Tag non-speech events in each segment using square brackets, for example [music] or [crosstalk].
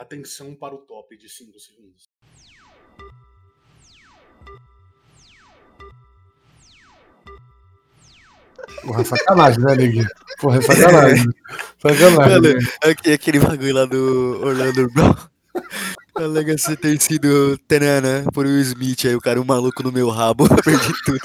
Atenção para o top de 5 segundos. Porra, sacanagem, né, Neguinho? Porra, [laughs] é sacanagem. Sacanagem. Mano, né? é aquele bagulho lá do Orlando Brown. [laughs] Alega se ter sido Tanana por Will Smith, aí o cara, um maluco no meu rabo, [laughs] eu perdi tudo.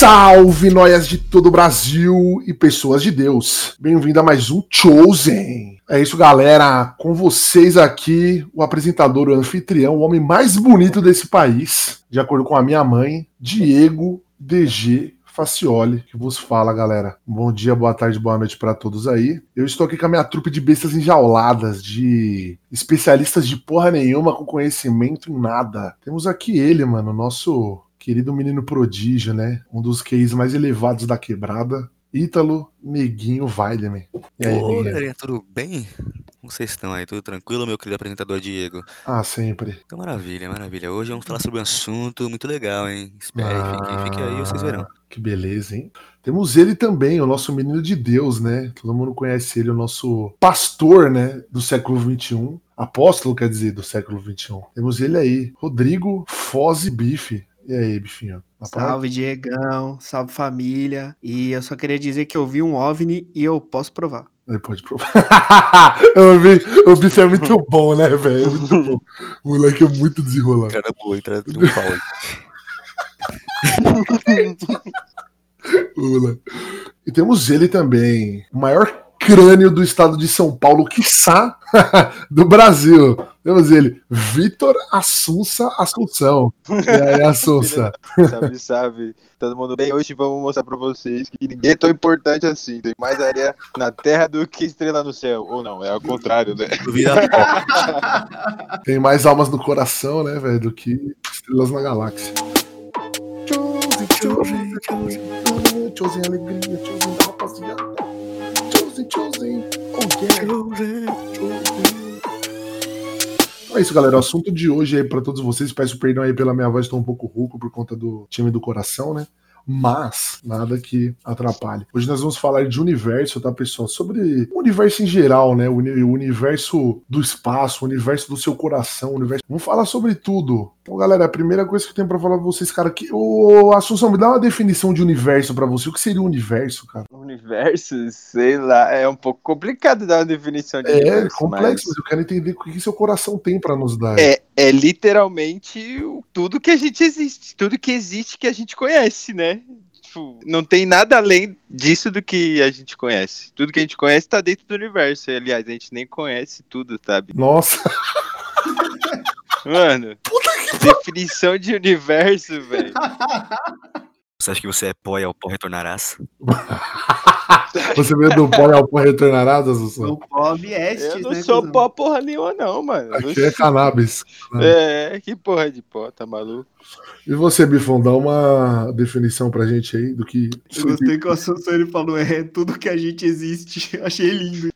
Salve, noias de todo o Brasil e pessoas de Deus. Bem-vindo a mais um Chosen. É isso, galera. Com vocês aqui, o apresentador, o anfitrião, o homem mais bonito desse país, de acordo com a minha mãe, Diego DG Facioli, que vos fala, galera. Bom dia, boa tarde, boa noite para todos aí. Eu estou aqui com a minha trupe de bestas enjauladas, de especialistas de porra nenhuma com conhecimento em nada. Temos aqui ele, mano, nosso querido menino prodígio, né? Um dos QIs mais elevados da quebrada. Ítalo Neguinho Weideman. E aí, Ô, galerinha, tudo bem? Como vocês estão aí? Tudo tranquilo, meu querido apresentador Diego? Ah, sempre. Então, maravilha, maravilha. Hoje vamos falar sobre um assunto muito legal, hein? Espere, Ah, fique, fique aí, vocês verão. Que beleza, hein? Temos ele também, o nosso menino de Deus, né? Todo mundo conhece ele, o nosso pastor, né? Do século XXI. Apóstolo, quer dizer, do século XXI. Temos ele aí, Rodrigo Foz Bife. E aí, bifinho? Rapaz, Salve, Diegão. Salve, família. E eu só queria dizer que eu vi um OVNI e eu posso provar. Ele pode provar. [laughs] Eu vi- o bicho é muito [laughs] bom, né, velho? É muito bom. O moleque é muito desenrolado. Entrada boa, entrada triunfal. aí. [laughs] E temos ele também, o maior crânio do estado de São Paulo, quiçá [laughs] do Brasil. Temos ele, Vitor Assunça Assunção. E aí, [laughs] Assunça? Salve, salve. Todo mundo bem? Hoje vamos mostrar pra vocês que ninguém é tão importante assim. Tem mais areia na terra do que estrela no céu. Ou não, é ao contrário, né? [laughs] Tem mais almas no coração, né, velho, do que estrelas na galáxia. Chosen, chosen, chosen, chosen alegria, chosen da rapaziada. Chosen, chosen, oh yeah. Então é isso, galera. O assunto de hoje aí pra todos vocês. Peço perdão aí pela minha voz, estou um pouco rouco por conta do time do coração, né? Mas nada que atrapalhe. Hoje nós vamos falar de universo, tá, pessoal? Sobre o universo em geral, né? O universo do espaço, o universo do seu coração, o universo. Vamos falar sobre tudo. Então, galera, a primeira coisa que eu tenho pra falar pra vocês, cara, que o Assunção me dá uma definição de universo pra você. O que seria o universo, cara? Universo, sei lá, é um pouco complicado dar uma definição de É universo, complexo, mas eu quero entender o que seu coração tem pra nos dar. É, é literalmente tudo que a gente existe, tudo que existe que a gente conhece, né? Tipo, não tem nada além disso do que a gente conhece. Tudo que a gente conhece tá dentro do universo. Aliás, a gente nem conhece tudo, sabe? Nossa, Mano, [laughs] definição de universo, velho. [laughs] Você acha que você é pó e ao pó retornarás? [laughs] você veio do pó e ao pó retornarás, Assunção? O Bob Estes, Eu não né? sou cuzão? pó porra nenhuma, não, mano. Aqui é cannabis. É, que porra de pó, tá maluco? E você, Bifão, dá uma definição pra gente aí do que. Eu gostei que o Assunção ele falou, é tudo que a gente existe. [laughs] Achei lindo.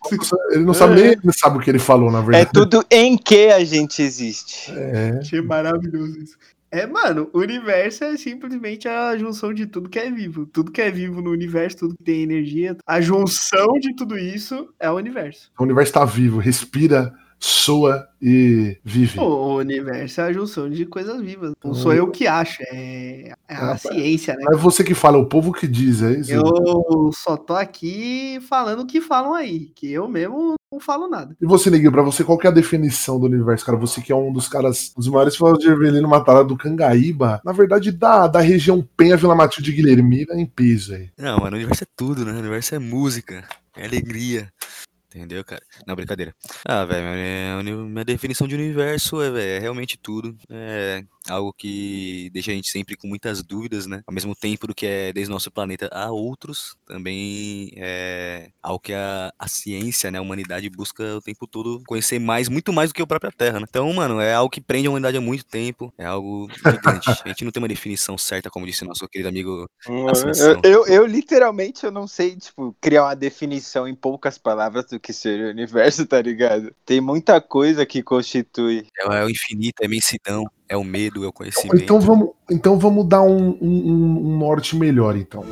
Ele não sabe nem ele sabe o que ele falou, na É verdade. tudo em que a gente existe. É. Achei maravilhoso isso. É, mano, o universo é simplesmente a junção de tudo que é vivo. Tudo que é vivo no universo, tudo que tem energia. A junção de tudo isso é o universo. O universo tá vivo, respira, soa e vive. O universo é a junção de coisas vivas. Não Hum. sou eu que acho, é é a Ah, ciência, né? É você que fala, é o povo que diz, é isso? Eu só tô aqui falando o que falam aí, que eu mesmo não falo nada. E você, Neguinho, pra você, qual que é a definição do universo, cara? Você que é um dos caras, um dos maiores fãs de Evelino Matará do Cangaíba, na verdade, da, da região Penha, Vila Matilde e Guilhermina em peso aí. Não, mano, o universo é tudo, né? O universo é música, é alegria. Entendeu, cara? Não, brincadeira. Ah, velho, minha, uni- minha definição de universo é, velho, é realmente tudo. É algo que deixa a gente sempre com muitas dúvidas, né? Ao mesmo tempo do que é desde o nosso planeta a outros, também é algo que a, a ciência, né, a humanidade busca o tempo todo conhecer mais, muito mais do que a própria Terra, né? Então, mano, é algo que prende a humanidade há muito tempo, é algo gigante. A gente não tem uma definição certa, como disse nosso querido amigo Ascensão. Eu, eu, eu, literalmente eu não sei, tipo, criar uma definição em poucas palavras do que seria o universo, tá ligado? Tem muita coisa que constitui. É, é o infinito, é a imensidão, é o medo, é o conhecimento. Então vamos, então vamos dar um, um, um- um norte melhor, então.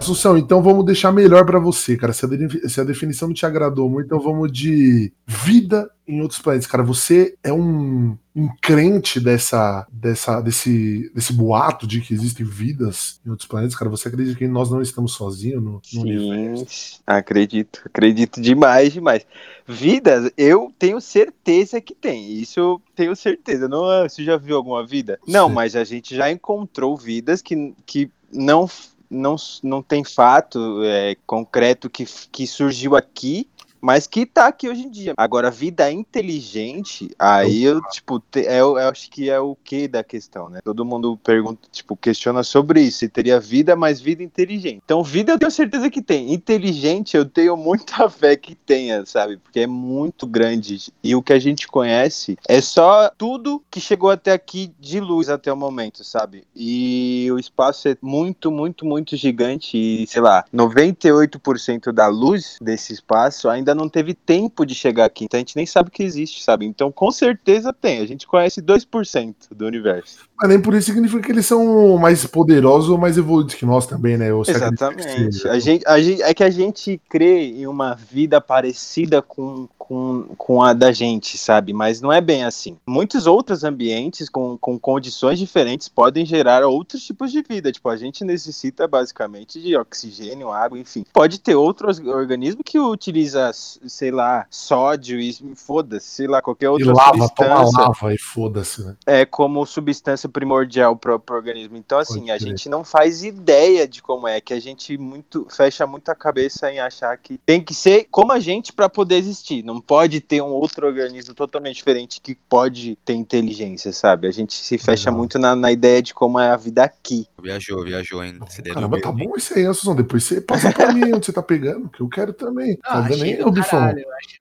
Assunção, então vamos deixar melhor pra você, cara. Se a, se a definição não te agradou muito, então vamos de vida em outros planetas. Cara, você é um, um crente dessa, dessa, desse, desse boato de que existem vidas em outros planetas, cara. Você acredita que nós não estamos sozinhos no, no universo? Sim, acredito, acredito demais, demais. Vidas, eu tenho certeza que tem. Isso eu tenho certeza. Não, ah, você já viu alguma vida? Não, Sim. mas a gente já encontrou vidas que, que não, não, não tem fato é, concreto que, que surgiu aqui. Mas que tá aqui hoje em dia. Agora, vida inteligente, aí eu, tipo, te- é, eu acho que é o que da questão, né? Todo mundo pergunta, tipo, questiona sobre isso. Se teria vida, mas vida inteligente. Então, vida eu tenho certeza que tem. Inteligente, eu tenho muita [laughs] fé que tenha, sabe? Porque é muito grande. E o que a gente conhece é só tudo que chegou até aqui de luz até o momento, sabe? E o espaço é muito, muito, muito gigante. E, sei lá, 98% da luz desse espaço ainda não teve tempo de chegar aqui. Então a gente nem sabe que existe, sabe? Então com certeza tem. A gente conhece 2% do universo. Mas nem por isso significa que eles são mais poderosos ou mais evoluídos que nós também, né? Ou Exatamente. A gente, a gente, é que a gente crê em uma vida parecida com, com, com a da gente, sabe? Mas não é bem assim. Muitos outros ambientes com, com condições diferentes podem gerar outros tipos de vida. Tipo, a gente necessita basicamente de oxigênio, água, enfim. Pode ter outro organismo que utiliza, sei lá, sódio e foda-se, sei lá, qualquer E outra lava, toma substância lava e foda-se, né? é como substância primordial para o organismo. Então, assim, Pode a gente não faz ideia de como é, que a gente muito fecha muito a cabeça em achar que tem que ser como a gente para poder existir. Não pode ter um outro organismo totalmente diferente que pode ter inteligência, sabe? A gente se fecha Legal. muito na, na ideia de como é a vida aqui. Viajou, viajou ainda. Você deu Caramba, tá bom isso aí, Assunção. Depois você passa pra [laughs] mim onde você tá pegando, que eu quero também. Ah, tá vendo achei aí, do caralho, achei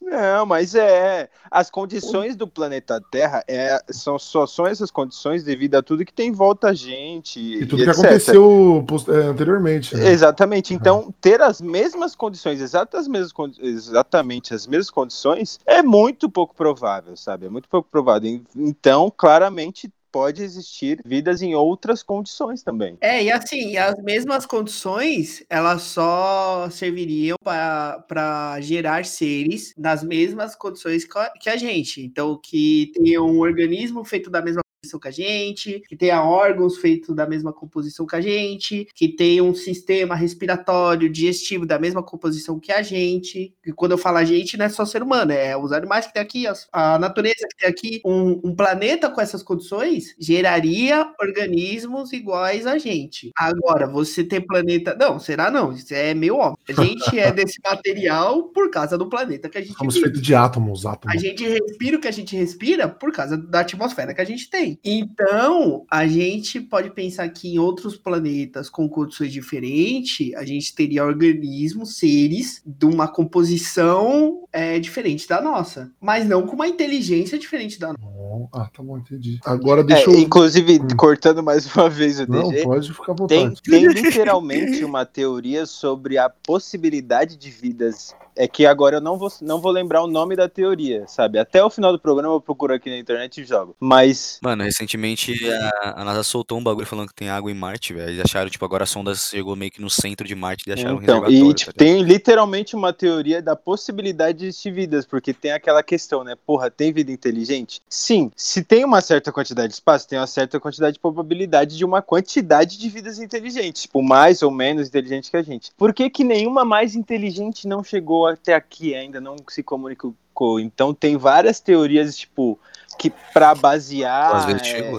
Não, mas é. As condições do planeta Terra é, são, só são essas condições devido a tudo que tem em volta a gente. E tudo que etc. aconteceu é, anteriormente. Né? Exatamente. Então, ter as mesmas condições, exatas as mesmas, exatamente as mesmas condições, é muito pouco provável, sabe? É muito pouco provável. Então, claramente pode existir vidas em outras condições também. É, e assim, as mesmas condições, elas só serviriam para gerar seres nas mesmas condições que a- gente. Então, que tenha um organismo feito da mesma composição que a gente, que tenha órgãos feitos da mesma composição que a gente, que tenha um sistema respiratório, digestivo da mesma composição que a gente. E quando eu falo a gente, não é só ser humano, é os animais que tem aqui, a natureza que tem aqui. Um, um planeta com essas condições geraria organismos iguais a gente. Agora, você ter planeta. Não, será não? Isso é meio óbvio. A gente é [laughs] desse material por causa do planeta que a gente Somos vive. feitos de átomos, átomos. A gente respira o que a gente respira por causa da atmosfera que a gente tem. Então, a gente pode pensar que em outros planetas com condições diferentes, a gente teria organismos, seres, de uma composição é, diferente da nossa. Mas não com uma inteligência diferente da nossa. Ah, tá bom, entendi. Agora É, deixa eu. inclusive, Hum. cortando mais uma vez o Não, DG, pode ficar à tem, vontade. tem literalmente uma teoria sobre a possibilidade de vidas. É que agora eu não vou, não vou lembrar o nome da teoria, sabe? Até o final do programa eu procuro aqui na internet e jogo. Mas Mano, recentemente a, a NASA soltou um bagulho falando que tem água em Marte, velho. Eles acharam, tipo, agora a sonda chegou meio que no centro de Marte e acharam um Então, reservatório. e tipo, tá tem literalmente uma teoria da possibilidade de existir vidas, porque tem aquela questão, né? Porra, tem vida inteligente? Sim, se tem uma certa quantidade de espaço, tem uma certa quantidade de probabilidade de uma quantidade de vidas inteligentes, tipo, mais ou menos inteligente que a gente. Por que que nenhuma mais inteligente não chegou até aqui ainda, não se comunicou? Então tem várias teorias, tipo, que para basear é,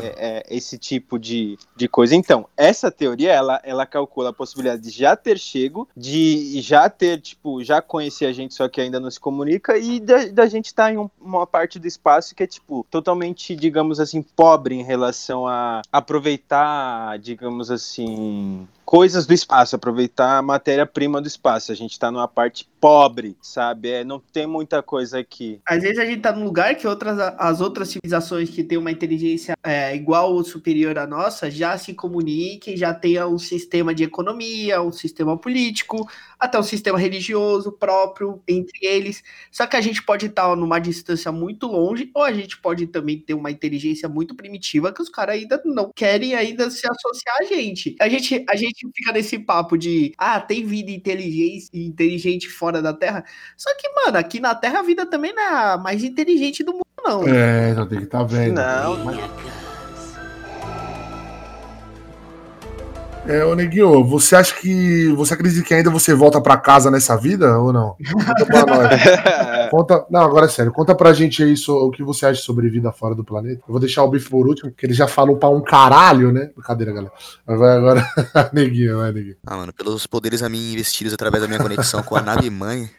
é, é, esse tipo de, de coisa. Então, essa teoria, ela, ela calcula a possibilidade de já ter chego, de já ter, tipo, já conhecer a gente, só que ainda não se comunica, e da, da gente estar em um- uma parte do espaço que é, tipo, totalmente, digamos assim, pobre em relação a aproveitar, digamos assim, coisas do espaço, aproveitar a matéria-prima do espaço. A gente tá numa parte pobre, sabe? É, não tem muita coisa aqui. Às vezes a gente tá num lugar que outras, as outras civilizações que têm uma inteligência é, igual ou superior à nossa já se comuniquem, já tenha um sistema de economia, um sistema político, até um sistema religioso próprio entre eles. Só que a gente pode estar numa distância muito longe, ou a gente pode também ter uma inteligência muito primitiva que os caras ainda não querem ainda se associar a gente. A gente, a gente fica nesse papo de ah, tem vida inteligente, inteligente fora da Terra. Só que, mano, aqui na Terra a vida também não é a mais inteligente do mundo, não. É, então tem que estar tá vendo. Não, mas... É, ô Neguinho, você acha que. Você acredita que ainda você volta pra casa nessa vida ou não? Conta pra nós. [laughs] conta, não, agora é sério. Conta pra gente aí so, o que você acha sobre vida fora do planeta. Eu vou deixar o Bife por último, porque ele já falou pra um caralho, né? Brincadeira, galera. Agora, agora [laughs] Neguinho, vai, Neguinho. Ah, mano, pelos poderes a mim investidos através da minha conexão com a nave mãe,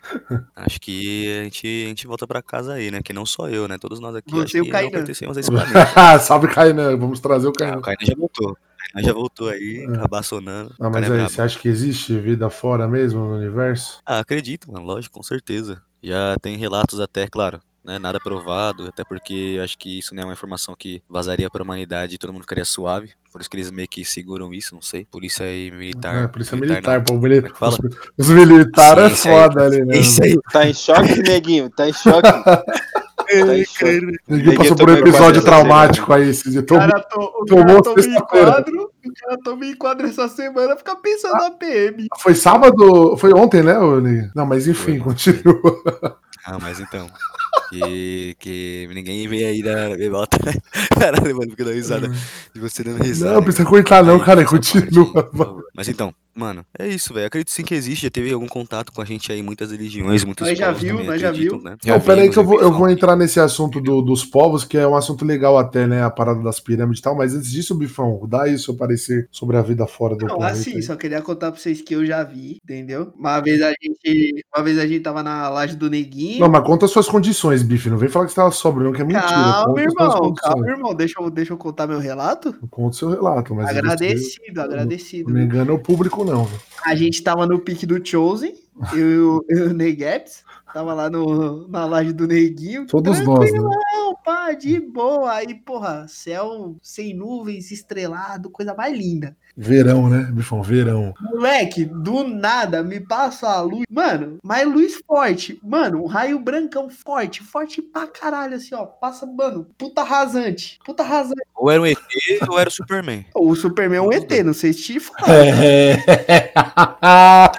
acho que a gente, a gente volta pra casa aí, né? Que não só eu, né? Todos nós aqui. Você acho e o que Kainan. [laughs] Salve, Kainan. Vamos trazer o Ah, Kainan. o Kainan já voltou. Kainan já voltou aí, cabaçonando. Ah, mas é aí, brabo. você acha que existe vida fora mesmo no universo? Ah, acredito, mano, lógico, com certeza. Já tem relatos até, claro, né, nada provado, até porque eu acho que isso não é uma informação que vazaria para a humanidade e todo mundo ficaria suave. Por isso que eles meio que seguram isso, não sei. Polícia aí militar. É, polícia militar pô. Mili... É que fala? Os, os militares é isso aí. foda ali, né? Isso aí. Tá em choque, neguinho? Tá em choque? [laughs] Tá. Ninguém passou por um tomou episódio quadro traumático aí. Esse Tomou- cara, to, o tomou cara quadro, o cara quadro essa semana, fica pensando na PM. Foi sábado? Foi ontem, né, Neguinho? Não, mas enfim, Foi. continua. Ah, mas então. Que, que ninguém vem aí da bebota. Caralho, mano, fica dando risada de você dando risada. Não, não precisa cortar, não, cara. Continua. Mas então, mano, é isso, velho. Acredito sim que existe. Já teve algum contato com a gente aí, muitas religiões, muitos Nós já viu, também nós já viu. Né? Não, pera aí vimos, que eu vou, eu vou entrar nesse assunto do- dos povos, que é um assunto legal até, né? A parada das pirâmides e tal. Mas antes disso, Bifão, dá aí o seu parecer sobre a vida fora do Não, assim, aí. só queria contar pra vocês que eu já vi, entendeu? Uma vez a gente, uma vez a gente tava na laje do Neguinho. Não, mas conta suas condições, Bife. Não vem falar que você tava sóbrio, não, que é mentira. calma, conta irmão, calma, irmão. Deixa eu, deixa eu contar meu relato. Conta o seu relato, mas agradecido, agradecido. Não me engana o público, não. Velho. A gente tava no pique do Chosen, eu, e o Ney Gaps, tava lá no, na laje do Neguinho. Todos nós, né? Não, pá, de boa. Aí, porra, céu sem nuvens, estrelado, coisa mais linda. Verão, né, Bifão? Verão. Moleque, do nada me passa a luz. Mano, mas luz forte. Mano, um raio brancão forte. Forte pra caralho, assim, ó. Passa, mano, puta rasante. Puta rasante. Ou era um ET ou era o Superman. [laughs] O Superman é um ET, não sei se te falar. É, É verdade.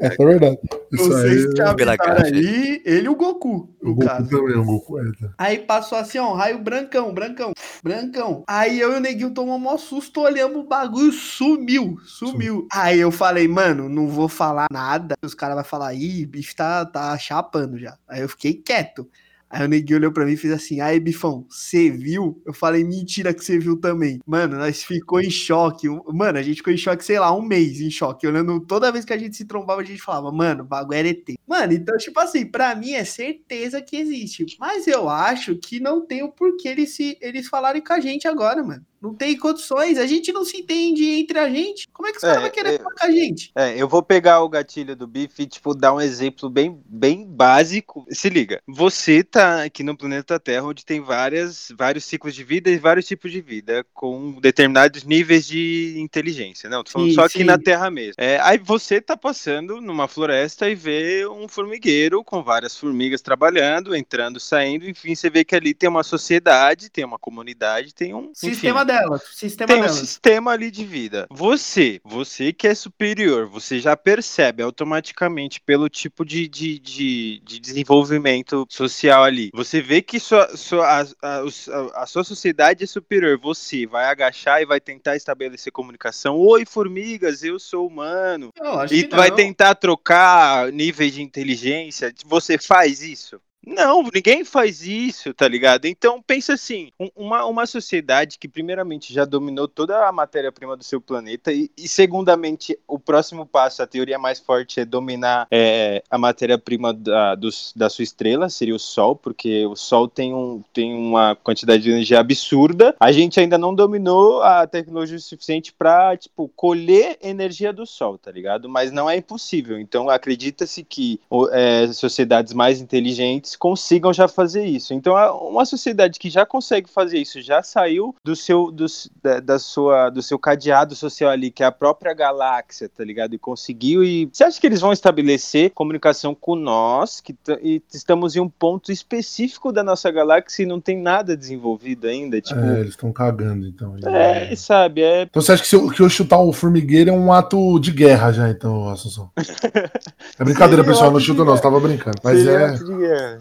É verdade. é [laughs] verdade. Isso Vocês aí. te pela avisaram caixa. aí, ele e o Goku, O no Goku caso. também, o Goku é. tá. Aí passou assim, ó, um raio brancão, brancão, brancão. Aí eu e o Neguinho tomamos um maior susto, olhamos o bagulho, sumiu, sumiu. Aí eu falei, mano, não vou falar nada. Os caras vão falar, ih, bicho tá, tá chapando já. Aí eu fiquei quieto. Aí o Neguinho olhou pra mim e fez assim, aí, bifão, você viu? Eu falei, mentira que você viu também. Mano, nós ficou em choque. Mano, a gente ficou em choque, sei lá, um mês em choque. Olhando, toda vez que a gente se trombava, a gente falava, mano, o bagulho era ET. Mano, então, tipo assim, pra mim é certeza que existe. Mas eu acho que não tem o porquê eles, se, eles falarem com a gente agora, mano. Não tem condições. A gente não se entende entre a gente. Como é que os É, caras vão querer é. falar com a gente? É, eu vou pegar o gatilho do Bife e, tipo, dar um exemplo bem, bem básico. Se liga, você tá aqui no planeta Terra, onde tem várias, vários ciclos de vida e vários tipos de vida, com determinados níveis de inteligência. Não, tô falando Sim, só aqui sim. na Terra mesmo. É, aí você tá passando numa floresta e vê um formigueiro com várias formigas trabalhando, entrando, saindo, enfim, você vê que ali tem uma sociedade, tem uma comunidade, tem um. enfim, Sistema delas. Sistema tem um sistema ali de vida. Você, você que é superior, você já percebe automaticamente pelo tipo de, de, de, de desenvolvimento social ali. Você vê que sua, sua, a, a, a- sua sociedade é superior. Você vai agachar e vai tentar estabelecer comunicação. Oi, formigas, eu sou humano. Eu E vai tentar trocar níveis de inteligência. Você faz isso? Não, ninguém faz isso, tá ligado? Então pensa assim, um- uma, uma sociedade que primeiramente já dominou toda a matéria-prima do seu planeta e, e segundamente o próximo passo, a teoria mais forte é dominar é, a matéria-prima da, dos- da sua estrela, seria o Sol, porque o Sol tem, um, tem uma quantidade de energia absurda. A gente ainda não dominou a tecnologia suficiente pra, tipo, colher energia do Sol, tá ligado? Mas não é impossível. Então acredita-se que é, sociedades mais inteligentes consigam já fazer isso. Então, a- uma sociedade que já consegue fazer isso, já saiu do seu, do, da, da sua, do seu cadeado social ali, que é a própria galáxia, tá ligado? E conseguiu. E você acha que eles vão estabelecer comunicação com nós, que e estamos em um ponto específico da nossa galáxia e não tem nada desenvolvido ainda? Tipo, É, eles estão cagando, então. é, sabe? É Então você acha que se eu, que eu chutar o formigueiro é um ato de guerra já, então, Assunção? [laughs] É brincadeira, pessoal, não chuto não, você tava brincando. Mas seria é.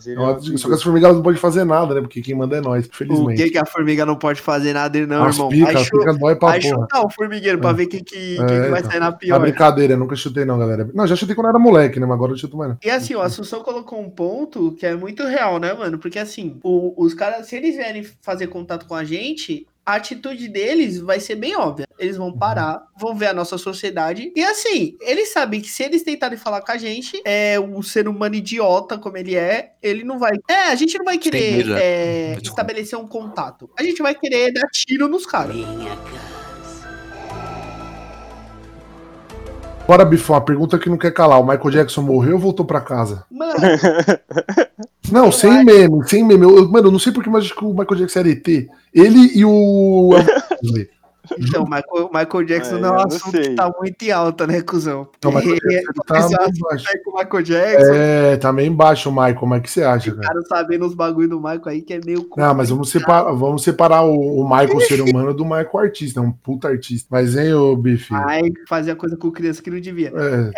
Seria é Só que as formigas não podem fazer nada, né? Porque quem manda é nós, O infelizmente. que, que a formiga não pode fazer nada, não, As irmão? pica, Vai, as chu- pica dói pra porra. chutar o formigueiro pra ver quem que, quem É, que vai então. sair na É pior. brincadeira, eu nunca chutei não, galera. Não, já chutei quando era moleque, né? Mas agora eu chuto mais não. E assim, o Assunção colocou um ponto que é muito real, né, mano? Porque assim, o- os caras, se eles vierem fazer contato com a gente, a atitude deles vai ser bem óbvia. Eles vão parar, vão ver a nossa sociedade. E assim, eles sabem que se eles tentarem falar com a gente, é o ser humano idiota como ele é, ele não vai. É, a gente não vai querer né? é, estabelecer um contato. A gente vai querer dar tiro nos caras. Bora, Bifão, a pergunta que não quer calar. O Michael Jackson morreu ou voltou pra casa? Mano, [laughs] Não, Eu sem acho- meme, sem meme. Eu, mano, eu não sei porque, mas acho que o Michael Jackson era ET. Ele e o. [laughs] então, Michael, Michael Jackson É, não é um assunto sei. que tá muito em alta, né, cuzão? Não, o Michael Jackson tá esse é o Michael Jackson. É, tá meio embaixo o Michael. Mas o que você acha, cara? Cara, sabendo os bagulho do Michael aí que é meio. Não, mas vamos separar, vamos separar o, o Michael ser humano do Michael artista, é um puta artista. Mas, hein, ô Bife? Ai, fazia coisa com criança que não devia. É,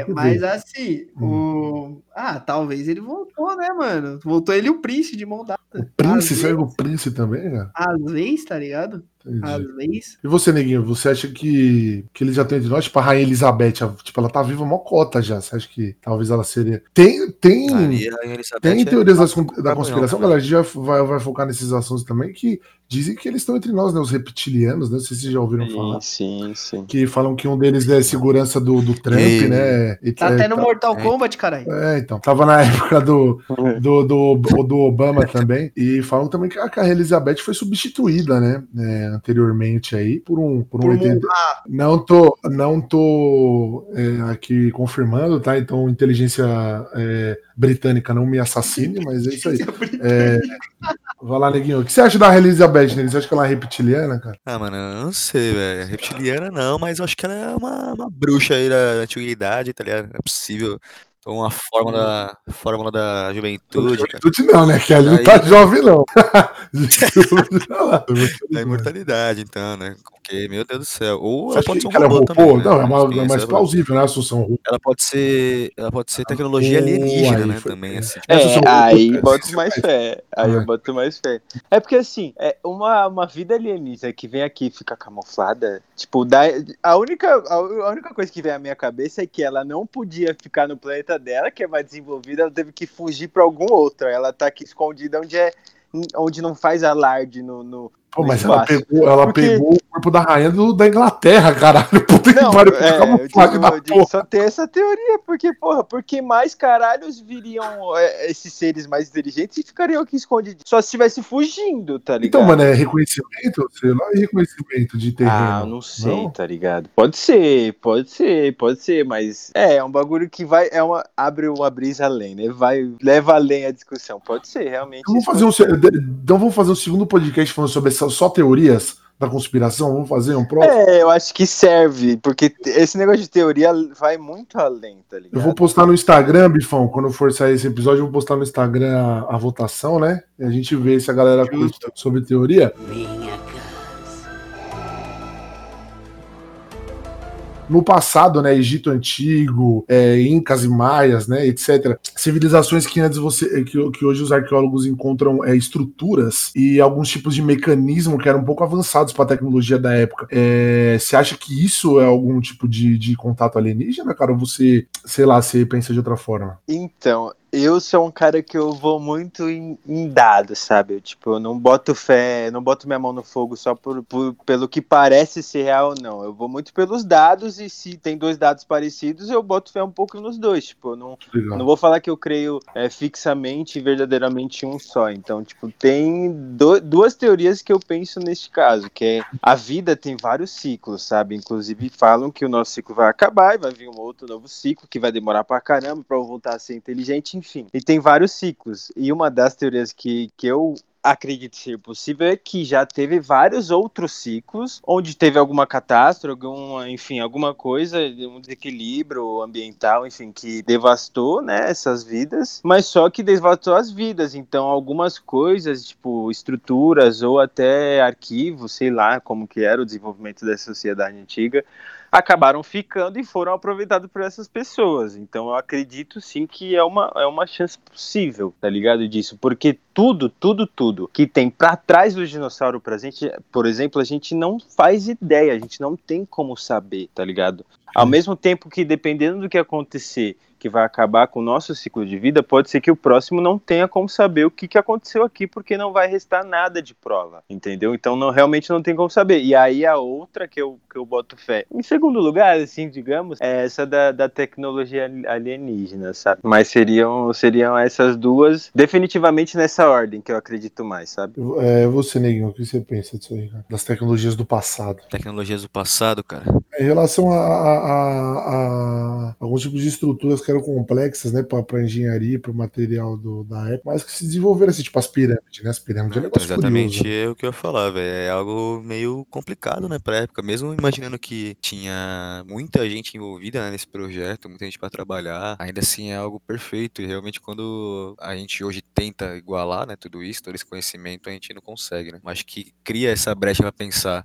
É, que mas assim, Hum. o. Ah, talvez ele voltou, né, mano? Voltou ele e o Prince de mão dada. Prince, Às serve o Prince também, cara? às vezes, tá ligado? Vezes. E você, Neguinho, você acha que, que eles já estão entre nós? Tipo, a Rainha Elizabeth, tipo, ela tá viva mó cota já. Você acha que talvez ela seria. Tem, tem, tem é teorias das con- da conspiração, caminhão, galera. A gente já vai, vai focar nesses assuntos também que dizem que eles estão entre nós, né? Os reptilianos, né? Não sei se vocês já ouviram falar. Sim, sim, sim. Que falam que um deles é segurança do, do Trump, Ei. né? E- Tá é, até no tá- Mortal é. Kombat, caralho. É, então. Tava na [laughs] época do, do, do, do Obama também. E falam também que a Rainha Elizabeth foi substituída, né? é, anteriormente aí, por um, por um Por um- 80 Não tô, não tô é, aqui confirmando, tá? Então, inteligência é, britânica não me assassine, mas é isso aí. É, vai lá, neguinho. O que você acha da Elizabeth, né? Você acha que ela é reptiliana, cara? Ah, mano, eu não sei, velho. Reptiliana não, mas eu acho que ela é uma, uma bruxa aí da antiguidade, tá ligado? É possível. Então, uma fórmula, fórmula da juventude. Juventude não, né? Que ali não tá Aí- jovem, não. [laughs] Não. Da imortalidade, então, né? Porque, meu Deus do céu. Ou Você ela pode ser um é robô robô? também, né? Não, é, uma- é mais plausível, né, Assunção? Ela pode ser. Ela pode ser tecnologia alienígena, aí né? foi- Também, assim. tipo, É, aí essa boto são mais fé. Aí É. eu boto mais fé. É porque assim, é uma, uma vida alienígena que vem aqui e fica camuflada, tipo, dá, a, única, a, a única coisa que vem à minha cabeça é que ela não podia ficar no planeta dela, que é mais desenvolvida, ela teve que fugir pra algum outro. Ela tá aqui escondida onde é. Onde não faz alarde no. no Pô, mas ela pegou, ela Porque- pegou o corpo da rainha do- da Inglaterra, caralho. [laughs] Puta que pariu. é, eu camuflagem digo, da eu digo, só tem essa teoria, porque, porra, porque mais caralhos viriam é, esses seres mais inteligentes e ficariam aqui escondidos. Só se estivesse fugindo, tá ligado? Então, mano, é reconhecimento? Sei lá, e reconhecimento de terreno. Ah, eu não sei, Não? tá ligado? Pode ser, pode ser, pode ser, mas é, é um bagulho que vai, é uma, abre uma brisa além, né? Vai, leva além a discussão. Pode ser, realmente. Então vamos, fazer um, então vamos fazer um segundo podcast falando sobre essa, só teorias da conspiração. Vamos fazer um próximo? É, eu acho que serve, porque esse negócio de teoria vai muito além, tá ligado? Eu vou postar no Instagram, Bifão, quando for sair esse episódio, eu vou postar no Instagram a, a votação, né? E a gente vê se a galera curte sobre teoria. No passado, né, Egito Antigo, é, Incas e Maias, né, etc. Civilizações que antes você, que, que hoje os arqueólogos encontram é, estruturas e alguns tipos de mecanismo que eram um pouco avançados para a tecnologia da época. É, você acha que isso é algum tipo de, de contato alienígena, cara? Ou você, sei lá, você pensa de outra forma? Então, eu sou um cara que eu vou muito em, em dados, sabe? Eu, tipo, eu não boto fé, não boto minha mão no fogo só por, por- pelo que parece ser real não. Eu vou muito pelos dados e se tem dois dados parecidos, eu boto fé um pouco nos dois. Tipo, eu não, Legal. não vou falar que eu creio é, fixamente e verdadeiramente em um só. Então, tipo, tem do- duas teorias que eu penso neste caso, que é a vida tem vários ciclos, sabe? Inclusive falam que o nosso ciclo vai acabar e vai vir um outro novo ciclo que vai demorar pra caramba pra eu voltar a ser inteligente, enfim. E tem vários ciclos. E uma das teorias que, que eu acredito ser possível é que já teve vários outros ciclos onde teve alguma catástrofe, alguma, enfim, alguma coisa, um desequilíbrio ambiental, enfim, que devastou, né, essas vidas, mas só que devastou as vidas. Então, algumas coisas, tipo estruturas ou até arquivos, sei lá, como que era o desenvolvimento da sociedade antiga, acabaram ficando e foram aproveitados por essas pessoas. Então eu acredito sim que é uma, é uma chance possível, tá ligado? Disso, porque tudo, tudo, tudo que tem pra trás do dinossauro pra gente, por exemplo, a gente não faz ideia, a gente não tem como saber, tá ligado? Ao mesmo tempo que dependendo do que acontecer, que vai acabar com o nosso ciclo de vida, pode ser que o próximo não tenha como saber o que, que aconteceu aqui, porque não vai restar nada de prova, entendeu? Então não, realmente não tem como saber. E aí a outra que eu, que eu boto fé, em segundo lugar, assim, digamos, é essa da, da tecnologia alienígena, sabe? Mas seriam, seriam essas duas, definitivamente nessa ordem que eu acredito mais, sabe? É, você, Neguinho, o que você pensa disso aí, cara? Das tecnologias do passado. Tecnologias do passado, cara. Em relação a, a- a- a alguns tipos de estruturas que eram complexas, né, para engenharia, para o material do- da época, mas que se desenvolveram assim, tipo as pirâmides, né? As pirâmides é um Então, negócio exatamente curioso. é o que eu ia falar, velho. É algo meio complicado, né, pra época. Mesmo imaginando que tinha muita gente envolvida, né, nesse projeto, muita gente pra trabalhar, ainda assim é algo perfeito. E realmente, quando a gente hoje tenta igualar, né, tudo isso, todo esse conhecimento, a gente não consegue, né? Mas que cria essa brecha pra pensar.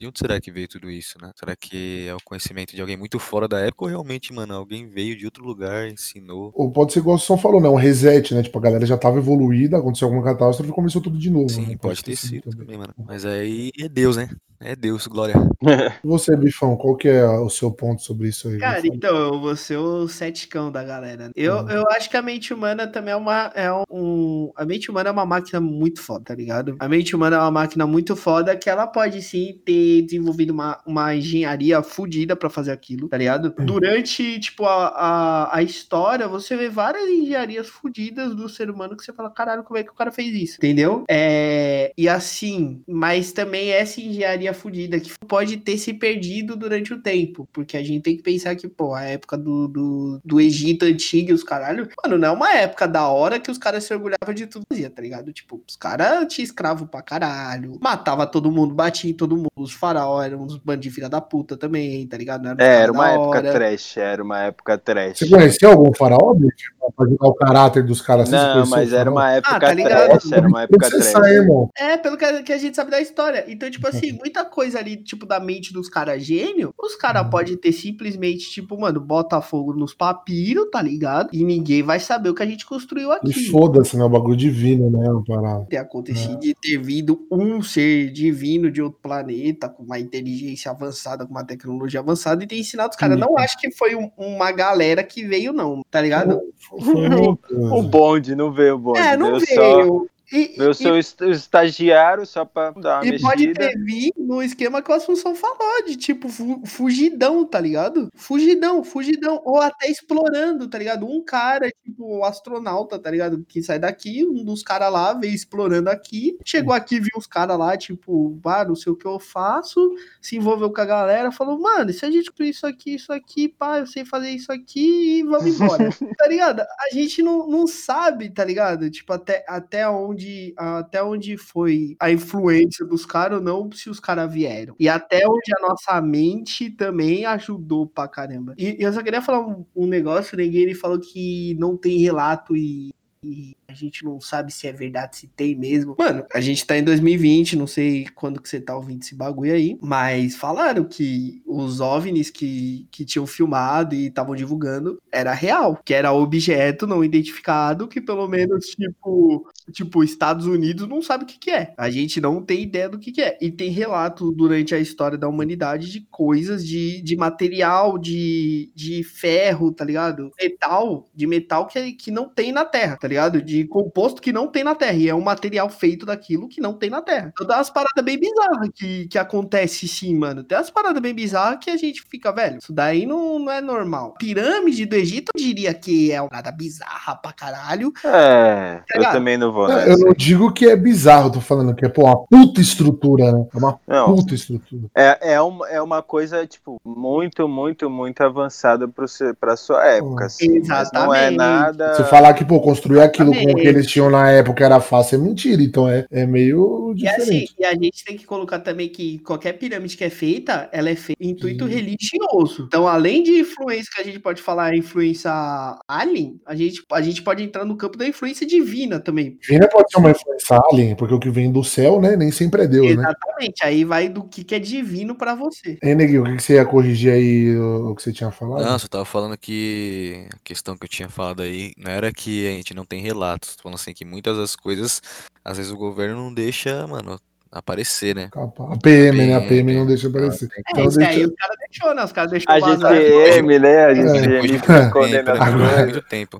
De onde será que veio tudo isso, né? Será que é o conhecimento de alguém muito fora da época ou realmente, mano, alguém veio de outro lugar, ensinou? Ou pode ser igual o São falou, né? Um reset, né? Tipo, a galera já tava evoluída, aconteceu alguma catástrofe e começou tudo de novo. Sim, né? pode ter sido sido também, mano. Mas aí é Deus, né? É Deus, glória. [laughs] Você, Bifão, qual que é o seu ponto sobre isso aí? Cara, Bifão? então, eu vou ser o seticão da galera. Eu, Uhum. eu acho que a mente humana também é uma. É um, a mente humana é uma máquina muito foda, tá ligado? A mente humana é uma máquina muito foda que ela pode sim ter desenvolvido uma, uma engenharia fodida pra fazer aquilo, tá ligado? Durante, tipo, a, a, a história, você vê várias engenharias fodidas do ser humano que você fala, caralho, como é que o cara fez isso? Entendeu? É, e assim, mas também essa engenharia fodida que pode ter se perdido durante o tempo, porque a gente tem que pensar que, pô, a época do, do, do Egito antigo e os caralho, mano, não é uma época da hora que os caras se orgulhavam de tudo tá ligado? Tipo, os caras tinham escravo pra caralho, matava todo mundo, batia em todo mundo, os faraó eram uns bandos de filha da puta também, tá ligado? Não uns É, era uma época hora. trash, era uma época trash. Você conheceu algum faraó, bicho? Pra jogar o caráter dos caras assim? Não, mas era uma época tá ligado? trash, era uma época Você trash. É, pelo que, que a gente sabe da história. Então, tipo [laughs] assim, muita coisa ali, tipo, da mente dos caras gênio, os caras Uhum. podem ter simplesmente, tipo, mano, bota fogo nos papiros, tá ligado? E ninguém vai saber o que a gente construiu E aqui. foda-se, né? O bagulho divino, né? Parada. Ter acontecido de ter vindo um ser divino de outro planeta, com uma inteligência avançada, com uma tecnologia avançada, e ter ensinado os caras. Não acho que foi um- uma galera que veio, não, tá ligado? Foi- foi. [laughs] O bonde, não veio o bonde. É, não veio só- veio. E, veio e- seu est- estagiário só pra dar uma E pode mexida. ter vindo no esquema que o Assunção falou, de tipo, fu- fugidão, tá ligado? Fugidão, fugidão. Ou até explorando, tá ligado? Um cara, tipo, o astronauta, tá ligado? Que sai daqui, um dos caras lá veio explorando aqui. Chegou aqui, viu os caras lá, tipo, ah, não sei o que eu faço. Se envolveu com a galera, falou, mano, e se a gente construir isso aqui, isso aqui, pá, eu sei fazer isso aqui e vamos embora. [laughs] tá ligado? A gente não, não sabe, tá ligado? Tipo, até, até onde até onde foi a influência dos caras ou não, se os caras vieram. E até onde a nossa mente também ajudou pra caramba. E, e eu só queria falar um, um negócio, ninguém ele falou que não tem relato e, e a gente não sabe se é verdade, se tem mesmo. Mano, a gente tá em 2020, não sei quando que você tá ouvindo esse bagulho aí, mas falaram que os OVNIs que, que tinham filmado e estavam divulgando era real, que era objeto não identificado, que pelo menos, tipo, tipo, Estados Unidos não sabe o que, que é. A gente não tem ideia do que, que é. E tem relato durante a história da humanidade de coisas, de, de material, de, de ferro, tá ligado? Metal, de metal que, que não tem na Terra, tá ligado? De composto que não tem na Terra. E é um material feito daquilo que não tem na Terra. Então dá umas paradas bem bizarras que, que acontece sim, mano. Tem umas paradas bem bizarras que a gente fica, velho, isso daí não, não é normal. Pirâmide do Egito, eu diria que é uma parada bizarra pra caralho. É, Tá eu ligado? também não vou É, nessa. eu não digo que é bizarro, tô falando que é pô, uma puta estrutura, né? É uma Não. puta estrutura. É, é, uma, é uma coisa, tipo, muito, muito, muito avançada pro pra sua época. assim, mas não é Exatamente. nada. Se falar que, pô, construir aquilo com o que eles tinham na época era fácil, é mentira. Então é, é meio E assim, diferente. e a gente tem que colocar também que qualquer pirâmide que é feita, ela é feita em intuito Sim. religioso. Então, além de influência que a gente pode falar, influência alien, a gente, a gente pode entrar no campo da influência divina também. Divina pode ser uma influência alien, porque o que vem do céu, né? Nem sempre é Deus, né? Exatamente. Aí vai do que, que é divino pra você. Hein, Neguinho, o que que você ia corrigir aí o o que você tinha falado? Não, só tava falando que a questão que eu tinha falado aí não era que a gente não tem relatos. Tô falando assim que muitas das coisas, às vezes o governo não deixa, mano, aparecer, né? A PM, né? A PM não deixa aparecer. É, Então isso deixa- aí o cara deixou, né? Os caras deixou A. GCM, né? A É. GCM Depois de fica muito tempo,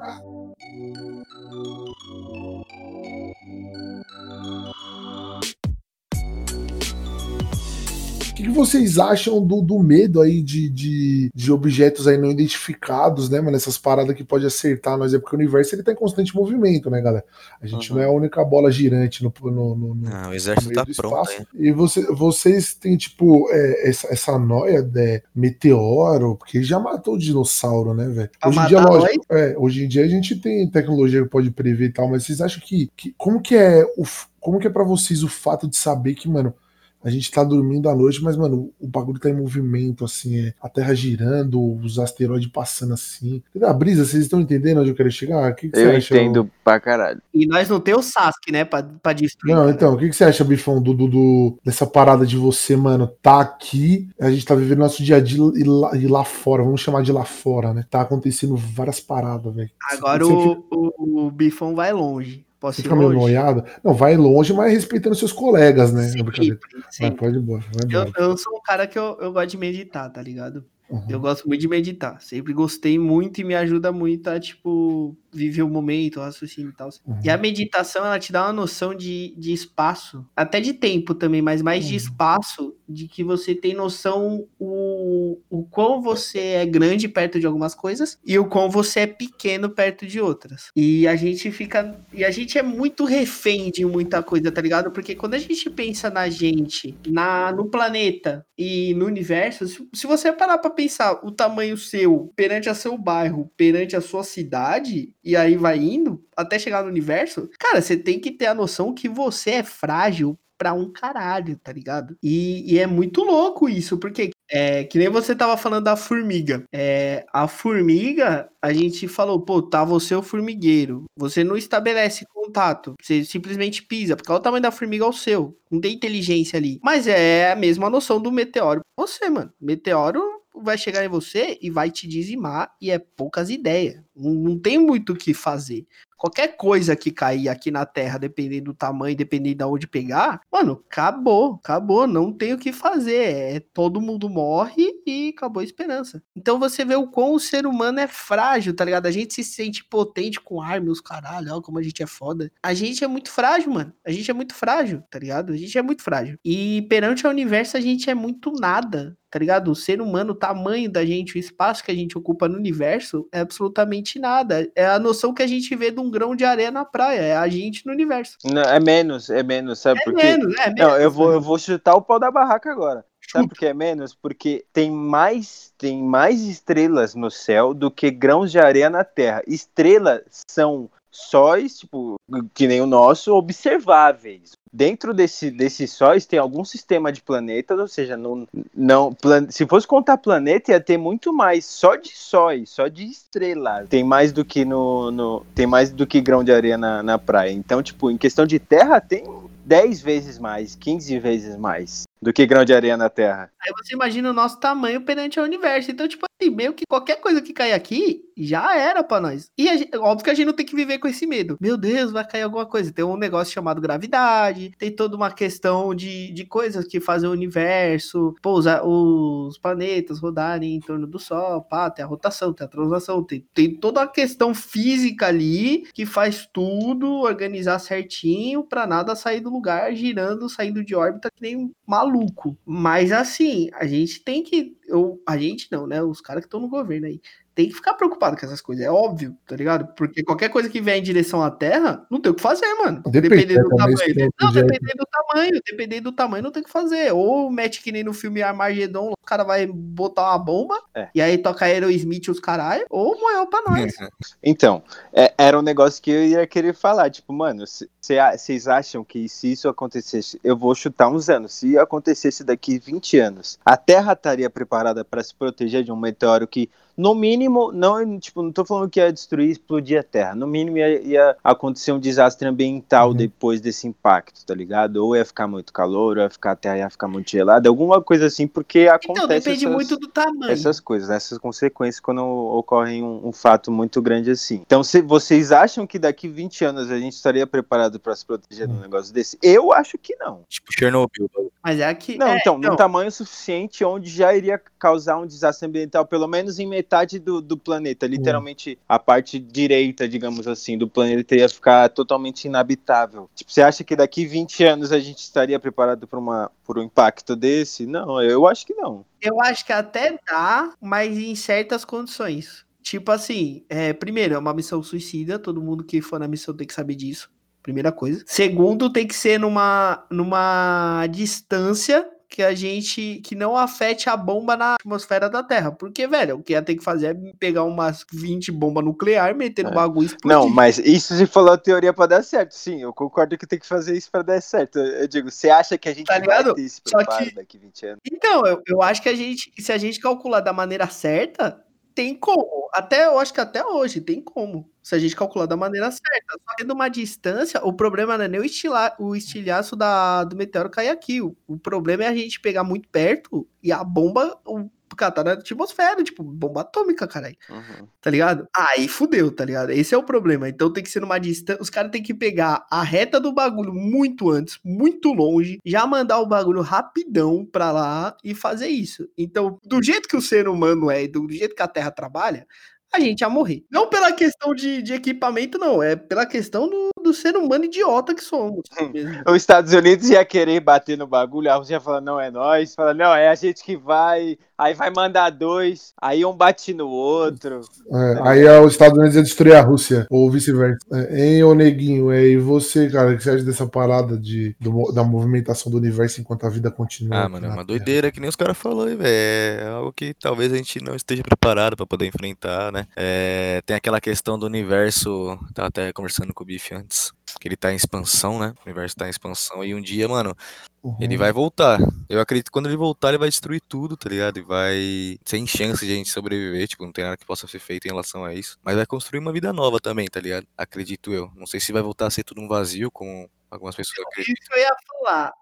que, que vocês acham do, do medo aí de, de, de objetos aí não identificados, né, mano? Essas paradas que pode acertar nós, é porque o universo ele tá em constante movimento, né, galera? A gente Uhum. não é a única bola girante no, no, no- no- Ah, o exército meio tá do pronto espaço. aí. E você, vocês têm, tipo, é, essa, essa noia de meteoro, porque já matou o dinossauro, né, velho? Hoje em dia, matar lógico, é, hoje em dia a gente tem tecnologia que pode prever e tal, mas vocês acham que, que como que é o como que é para vocês o fato de saber que, mano, a gente tá dormindo à noite, mas, mano, o bagulho tá em movimento, assim, é, a Terra girando, os asteroides passando assim. A brisa, vocês estão entendendo onde eu quero chegar? O que, que você Eu acha? entendo pra caralho. E nós não temos o Sasuke, né? Pra, pra destruir. Não, cara. então, o que, que você acha, Bifão, do, do- do- dessa parada de você, mano, tá aqui, a gente tá vivendo nosso dia a dia e lá, e lá fora, vamos chamar de lá fora, né? Tá acontecendo várias paradas, velho. Agora o, fica- o, o Bifão vai longe. Posso fica meio noiado. Não, vai longe, mas respeitando seus colegas, né? É Sempre, brincadeira. Vai, pode ir embora, vai Eu, eu sou um cara que eu, eu gosto de meditar, tá ligado? Uhum. Eu gosto muito de meditar. Sempre gostei muito e me ajuda muito a, tipo, viver o momento, o raciocínio e tal. Uhum. E a meditação, ela te dá uma noção de, de espaço, até de tempo também, mas mais de Uhum. espaço, de que você tem noção o, o quão você é grande perto de algumas coisas e o quão você é pequeno perto de outras. E a gente fica. E a gente é muito refém de muita coisa, tá ligado? Porque quando a gente pensa na gente, na, no planeta e no universo, se, se você parar pra pensar o tamanho seu perante a seu bairro, perante a sua cidade, e aí vai indo até chegar no universo, cara, você tem que ter a noção que você é frágil pra um caralho, tá ligado? E, e é muito louco isso, porque é que nem você tava falando da formiga. É, a formiga, a gente falou, pô, tá você o formigueiro. Você não estabelece contato, você simplesmente pisa, porque olha o tamanho da formiga é o seu. Não tem inteligência ali. Mas é a mesma noção do meteoro. Você, mano. Meteoro vai chegar em você e vai te dizimar e é poucas ideias. Não, não tem muito o que fazer. Qualquer coisa que cair aqui na Terra, dependendo do tamanho, dependendo de onde pegar, mano, acabou, acabou, não tem o que fazer. É, todo mundo morre e acabou a esperança. Então você vê o quão o ser humano é frágil, tá ligado? A gente se sente potente com arma, os caralho, ó, como a gente é foda. A gente é muito frágil, mano. A gente é muito frágil, tá ligado? A gente é muito frágil. E perante ao universo a gente é muito nada, tá ligado? O ser humano, o tamanho da gente, o espaço que a gente ocupa no universo é absolutamente nada. É a noção que a gente vê de um grão de areia na praia, é a gente no universo. Não, é menos, é menos, sabe É por quê? menos, é menos. Não, eu vou, eu vou chutar o pau da barraca agora. Sabe por que é menos? Porque tem mais, tem mais estrelas no céu do que grãos de areia na Terra. Estrelas são sóis, tipo, que nem o nosso, observáveis. Dentro desse, desses sóis tem algum sistema de planetas, ou seja, não, não se fosse contar planeta, ia ter muito mais só de sóis, só de estrelas. Tem mais do que no, no tem mais do que grão de areia na, na praia. Então, tipo, em questão de terra, tem 10 vezes mais, 15 vezes mais do que grão de areia na Terra. Aí você imagina o nosso tamanho perante ao universo. Então, tipo assim, meio que qualquer coisa que cair aqui já era pra nós. E gente, óbvio que a gente não tem que viver com esse medo. Meu Deus, vai cair alguma coisa. Tem um negócio chamado gravidade, tem toda uma questão de, de coisas que fazem o universo, pô, os, planetas rodarem em torno do Sol, pá, tem a rotação, tem a translação, tem, tem toda a questão física ali que faz tudo organizar certinho pra nada sair do lugar, girando, saindo de órbita que nem um maluco. Mas assim, a gente tem que. Eu, a gente não, né? Os caras que estão no governo aí tem que ficar preocupado com essas coisas, é óbvio, tá ligado? Porque qualquer coisa que vier em direção à Terra, não tem o que fazer, mano. Depende, dependendo do tamanho. Não, dependendo do tamanho, dependendo do tamanho, não tem o que fazer. Ou mete que nem no filme Armagedon, o cara vai botar uma bomba, É. e aí toca Aerosmith e os caralho, ou moeu pra nós. [laughs] Então, é- era um negócio que eu ia querer falar. Tipo, mano, vocês acham que se isso acontecesse, eu vou chutar uns anos, se acontecesse daqui 20 anos, a Terra estaria preparada para se proteger de um meteoro que, no mínimo, não, tipo, não tô falando que ia destruir e explodir a Terra, no mínimo ia, ia acontecer um desastre ambiental Uhum. depois desse impacto, tá ligado? Ou ia ficar muito calor, ou ia ficar, a Terra ia ficar muito gelada, alguma coisa assim, porque acontece Então, depende essas- muito do tamanho. essas coisas, né? essas consequências quando ocorrem um, um fato muito grande assim. Então, se vocês acham que daqui 20 anos a gente estaria preparado para se proteger de um negócio desse? Eu acho que não. Tipo Chernobyl. Mas é aqui. Não, é, então, num tamanho suficiente onde já iria causar um desastre ambiental, pelo menos em metade do, do planeta. Literalmente, a parte direita, digamos assim, do planeta ia ficar totalmente inabitável. Tipo, você acha que daqui 20 anos a gente estaria preparado para uma por um impacto desse? Não, eu acho que não. Eu acho que até dá, mas em certas condições. Tipo assim, é, primeiro, é uma missão suicida, todo mundo que for na missão tem que saber disso. Primeira coisa. Segundo, tem que ser numa, numa distância que a gente que não afete a bomba na atmosfera da Terra. Porque, velho, o que ia ter que fazer é pegar umas 20 bombas nucleares, meter no É. bagulho explodir. Não, mas isso se falou a teoria para dar certo. Sim, eu concordo que tem que fazer isso para dar certo. Eu digo, você acha que a gente Tá vai ligado? ter esse preparo que- daqui 20 anos? Então, eu, eu acho que a gente, se a gente calcular da maneira certa, tem como. Até eu acho que até hoje tem como. Se a gente calcular da maneira certa. Só que numa distância, o problema não é nem o, estila, o estilhaço da, do meteoro cair aqui. O, o problema é a gente pegar muito perto e a bomba. O, cara, tá na atmosfera, tipo, bomba atômica, caralho Uhum. tá ligado? Aí fudeu, tá ligado? Esse é o problema. Então tem que ser numa distância. Os caras têm que pegar a reta do bagulho muito antes, muito longe, já mandar o bagulho rapidão pra lá e fazer isso. Então, do jeito que o ser humano é e do jeito que a Terra trabalha, a gente ia morrer. Não pela questão de, de equipamento, não. É pela questão do, do ser humano idiota que somos. [laughs] Os Estados Unidos ia querer bater no bagulho, a Rússia ia falar, não é nós, fala, não, é a gente que vai, aí vai mandar dois, aí um bate no outro. É, aí é, os Estados Unidos ia destruir a Rússia, ou vice-versa. É, hein, ô neguinho, é, e você, cara, o que você acha dessa parada de, do da movimentação do universo enquanto a vida continua? Ah, mano, é uma Terra? doideira que nem os caras falaram aí, velho. É algo que talvez a gente não esteja preparado pra poder enfrentar, né? É, tem aquela questão do universo. Tava até conversando com o Biff antes. Que ele tá em expansão, né? O universo tá em expansão. E um dia, mano, Uhum. ele vai voltar. Eu acredito que quando ele voltar, ele vai destruir tudo, tá ligado? E vai. Sem chance de a gente sobreviver. Tipo, não tem nada que possa ser feito em relação a isso. Mas vai construir uma vida nova também, tá ligado? Acredito eu. Não sei se vai voltar a ser tudo um vazio, como algumas pessoas acreditam. Isso eu ia falar.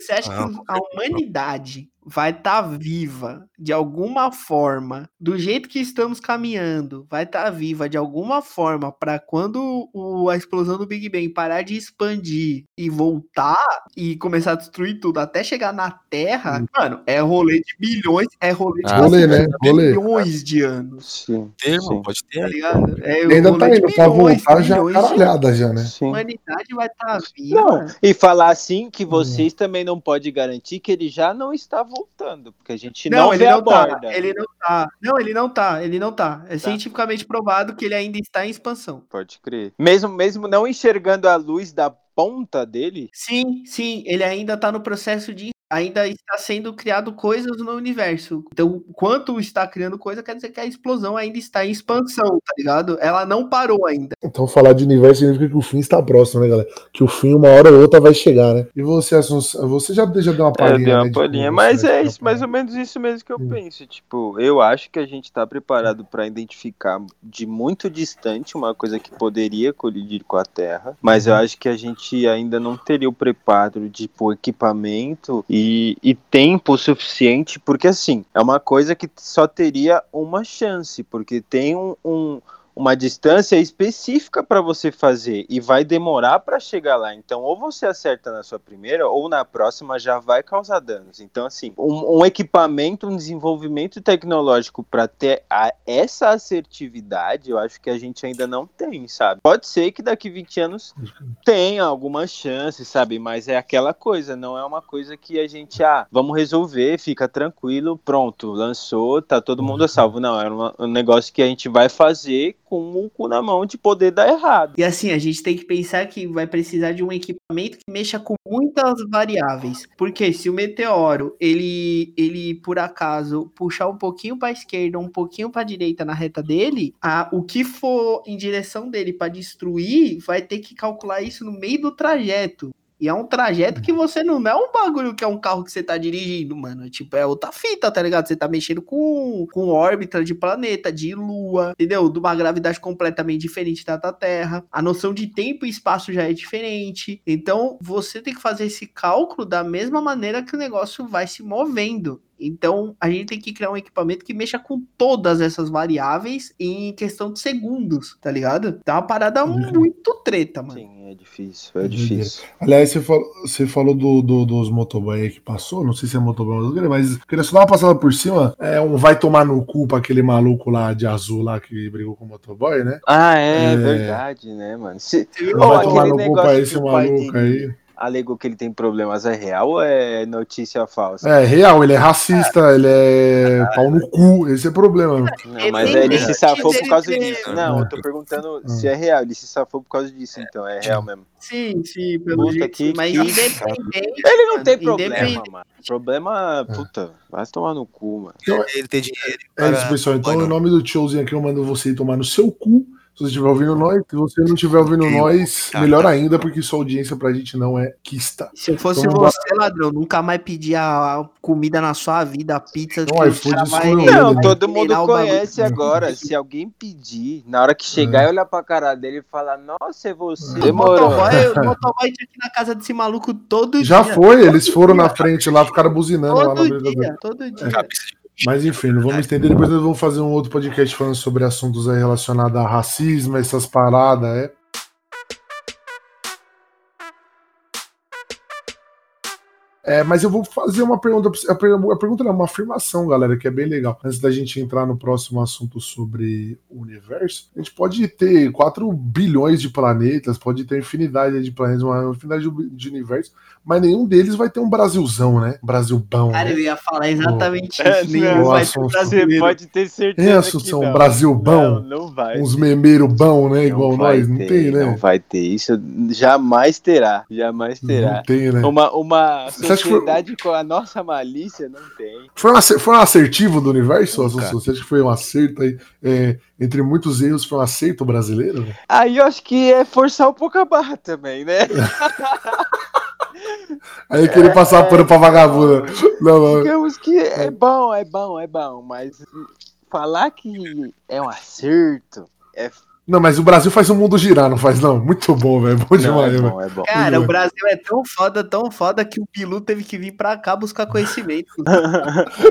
Você acha Não, que a humanidade vai estar viva de alguma forma, do jeito que estamos caminhando, vai estar viva de alguma forma para quando o- a explosão do Big Bang parar de expandir e voltar e começar a destruir tudo até chegar na Terra? Mano, é rolê de bilhões, é rolê de Ah, Rolê, né? Rolê. bilhões de anos. Sim, Ter, irmão, sim, pode ter Tá ligado? É E ainda rolê tá de indo pra voltar já caralhada já, né? A sim. humanidade vai estar viva. Não, e falar assim que vocês também não podem garantir que ele já não está voltando, porque a gente não, Não, ele vê a não tá. borda. Ele não tá. Não, ele não tá. Ele não tá. É cientificamente provado que ele ainda está em expansão. Pode crer. Mesmo, mesmo não enxergando a luz da ponta dele, Sim, sim, ele ainda tá no processo de ainda está sendo criado coisas no universo. Então, quanto está criando coisa, quer dizer que a explosão ainda está em expansão, tá ligado? Ela não parou ainda. Então falar de universo significa que o fim está próximo, né, galera? Que o fim, uma hora ou outra, vai chegar, né? E você, Assunção, você já, já deu uma É, palhinha, eu dei uma né, palhinha, mas é isso, mais ou menos isso mesmo que eu Hum. penso. Tipo, eu acho que a gente tá preparado pra identificar de muito distante uma coisa que poderia colidir com a Terra, mas Uhum. eu acho que a gente ainda não teria o preparo de tipo, equipamento e, tempo suficiente, porque assim, é uma coisa que só teria uma chance, porque tem um- um uma distância específica para você fazer e vai demorar para chegar lá. Então, ou você acerta na sua primeira, ou na próxima já vai causar danos. Então, assim, um, um equipamento, um desenvolvimento tecnológico para ter a- essa assertividade, eu acho que a gente ainda não tem, sabe? Pode ser que daqui 20 anos tenha alguma chance, sabe? Mas é aquela coisa, não é uma coisa que a gente, ah, vamos resolver, fica tranquilo, pronto, lançou, tá todo mundo a salvo. Não, é uma- um negócio que a gente vai fazer com o cu na mão de poder dar errado. E assim, a gente tem que pensar que vai precisar de um equipamento que mexa com muitas variáveis. Porque se o meteoro, ele, ele por acaso puxar um pouquinho para esquerda, um pouquinho para direita na reta dele, a, o que for em direção dele para destruir, vai ter que calcular isso no meio do trajeto. E é um trajeto que você não é um bagulho que é um carro que você tá dirigindo, mano. Tipo, é outra fita, tá ligado? Você tá mexendo com, com órbita de planeta, de lua, entendeu? De uma gravidade completamente diferente da da Terra. A noção de tempo e espaço já é diferente. Então, você tem que fazer esse cálculo da mesma maneira que o negócio vai se movendo. Então, a gente tem que criar um equipamento que mexa com todas essas variáveis em questão de segundos, tá ligado? Tá uma parada Uhum. muito treta, mano. Sim, é difícil, é difícil. Aliás, você falou, você falou do, do- dos motoboy aí que passou, não sei se é motoboy ou mas queria só dar uma passada por cima. É um vai tomar no cu pra aquele maluco lá de azul lá que brigou com o motoboy, né? Ah, é, É. verdade, né, mano? Se, Ô, vai tomar no cu pra esse maluco dele- aí. Alegou que ele tem problemas é real ou é notícia falsa? É real, ele é racista, ele é pau no cu, esse é o problema. Não, mas aí ele se safou por causa disso. Não, eu tô perguntando se é real. Ele se safou por causa disso, então. É real mesmo. Sim, sim, pelo Puta jeito. que- mas que independente. Ele não tem problema, mano. Problema, puta, vai se tomar no cu, mano. Ele ter dinheiro. É isso, pessoal. Então, em não. nome do tiozinho aqui, eu mando você tomar no seu cu. Se você estiver ouvindo nós, se você não estiver ouvindo Eu- nós, Ah, melhor tá. ainda, porque sua audiência pra gente não é quista. Se eu fosse Então, você, ladrão, nunca mais pedir a comida na sua vida, a pizza. Não, que cara vai- excluiu Não, né? todo mundo conhece agora. [laughs] Se alguém pedir, na hora que chegar e olhar pra cara dele e falar, nossa, é você. É. O Demorou. motoboy, o motoboy tinha aqui na casa desse maluco todo Já dia. foi, eles foram na frente lá, ficaram buzinando lá na Todo dia, todo dia. Cabeça de Mas enfim, não vamos estender. Depois nós vamos fazer um outro podcast falando sobre assuntos aí relacionados a racismo, essas paradas, é. É, mas eu vou fazer uma pergunta. A per- a pergunta não, uma afirmação, galera, que é bem legal. Antes da gente entrar no próximo assunto sobre o universo, a gente pode ter 4 bilhões de planetas, pode ter infinidade de planetas, uma infinidade de, universos, mas nenhum deles vai ter um Brasilzão, né? Brasilbão. Cara, né? eu ia falar exatamente É, isso. não, Nenhum vai ter brasileiro. pode ter certeza. Que Assunção, não. Brasil bom? Não, não vai. Uns memeiro bom, né? Não Igual nós. Não ter, tem, né? Não vai ter. Isso jamais terá. Jamais terá. Não tem, né? Uma, uma Você acha que foi- sociedade com a nossa malícia não tem. Foi um, acer- foi um assertivo do universo, Nunca. Assunção? Você acha que foi um acerto aí? é, entre muitos erros, foi um acerto brasileiro? Aí eu acho que é forçar um pouco a barra também, né? [laughs] Aí querer passar pano pra vagabundo. Não, não. Digamos que é bom, é bom, é bom, mas falar que é um acerto é Não, mas o Brasil faz o mundo girar, não faz, não? Muito bom, velho. Bom não, demais, é velho. bom, é bom. Cara, Muito o Brasil é tão foda, tão foda que o Pilu teve que vir pra cá buscar conhecimento. [laughs]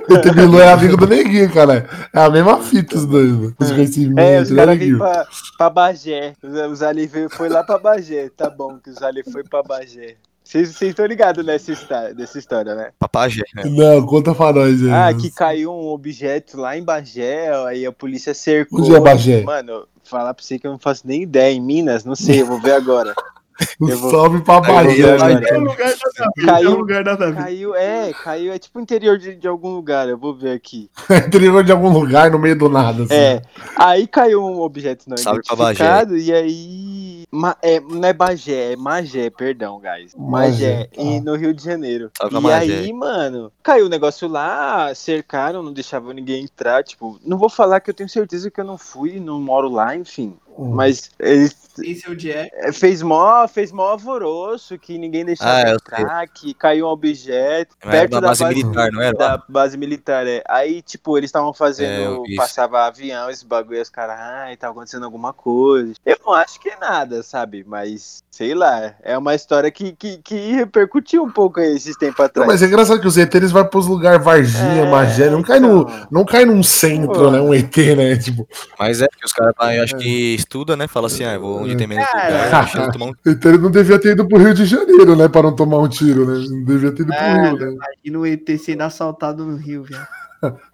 O Bilu é amigo do Neguinho, cara. É a mesma fita os dois, mano. Os É, conhecimentos, os né, caras vêm Neguinho? pra, pra Bagé. Os, os ali veio- foi lá pra Bagé. Tá bom que os ali foi pra Bagé. Vocês estão ligados nessa, histó- nessa história, né? papagé, né? Não, conta pra nós aí. Ah, que caiu um objeto lá em Bagé, aí a polícia cercou. Onde é Bagé? Mano, falar pra você que eu não faço nem ideia. Em Minas, não sei, eu vou ver agora. [laughs] [laughs] eu vou- Salve pra Bahia, né? É um lugar nada a ver, Caiu- é um lugar nada a ver. Caiu, é, caiu, é tipo interior de, de algum lugar, eu vou ver aqui. [laughs] Interior de algum lugar no meio do nada. assim. É, aí caiu um objeto não Salve pra Bagé. identificado e aí Ma- é, não é Bagé, é Magé, perdão, guys. Magé, Magé, tá. e no Rio de Janeiro. Salve e aí, mano, caiu o negócio lá, cercaram, não deixavam ninguém entrar. Tipo, não vou falar que eu tenho certeza que eu não fui, não moro lá, enfim. Hum. Mas eles Esse é o Jack. é, fez mó, fez mó alvoroço, que ninguém deixava Ah, entrar, que caiu um objeto Mas perto da base base, militar, não era? da base militar, é. Aí, tipo, eles estavam É, fazendo, isso. passava avião, esse bagulho, e os caras, ai, tá acontecendo alguma coisa. Eu não acho que é nada, sabe? Mas, sei lá, é uma história que, que, que repercutiu um pouco aí esses tempos Não, atrás. mas é engraçado que os ET eles vão pros lugares Varginha, É, Magé, não cai, no, então. não cai num centro, Pô. né? Um ET, né? Tipo, Mas é que os caras, eu acho que estuda, né? Fala assim, ah, eu vou onde tem menos lugar, tomar um [laughs] então ele não devia ter ido pro Rio de Janeiro, né? Pra não tomar um tiro, né? Não devia ter ido pro É, Rio, né? Imagina o ET sendo assaltado no Rio, viado. [laughs]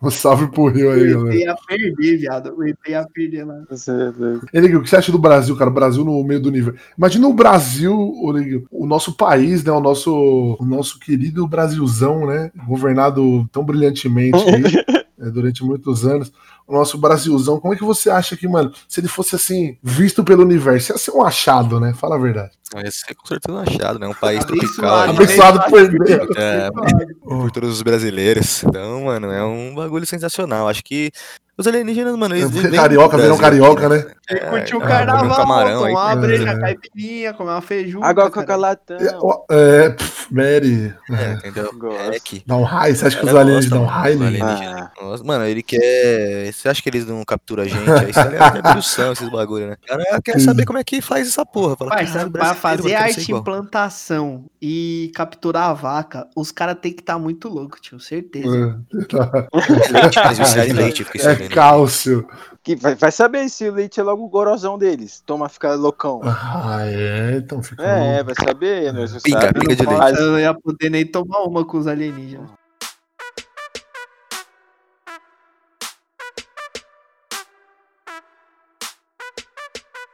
Um salve pro Rio aí, O ET galera. ia perder, viado. O ET ia perder lá. Enigui, o que você acha do Brasil, cara? O Brasil no meio do nível. Imagina o Brasil, o nosso país, né? O nosso, o nosso querido Brasilzão, né? Governado tão brilhantemente [laughs] durante muitos anos. O nosso Brasilzão, como é que você acha que, mano, se ele fosse assim, visto pelo universo, ia ser um achado, né? Fala a verdade. Ia ser com certeza um achado, né? Um país tropical. aí, Abençoado por Deus. é, por todos os brasileiros. Então, mano, é um bagulho sensacional. Acho que os alienígenas, mano, eles [laughs] carioca, Brasil carioca, né? Ele É, curtiu o ah, carnaval, um camarão aí. tomar uma breja, É. caipirinha, comer uma feijuca. Água cara. coca-latão. É, é, pff, Mary. É, entendeu? É. Dá um raio, você acha que os gosta, dão mano, raio? né? alienígenas. Mano, ele quer. Você acha que eles não capturam a gente? Aí isso é abdução, esses bagulho, né? O cara quer saber como é que faz essa porra. Fala, Pai, "Caralho, sabe, pra fazer arte igual." em plantação e capturar a vaca, os caras tem que estar muito louco, tio, certeza. Eles viciaram em leite, fiquei É sabendo. cálcio. Que vai, vai saber se o leite é logo o gorozão deles. Toma, fica loucão. Ah, é, então fica. É, vai saber, né? Você Pinga, sabe. pinga de Não leite. faz- Eu não ia poder nem tomar uma com os alienígenas.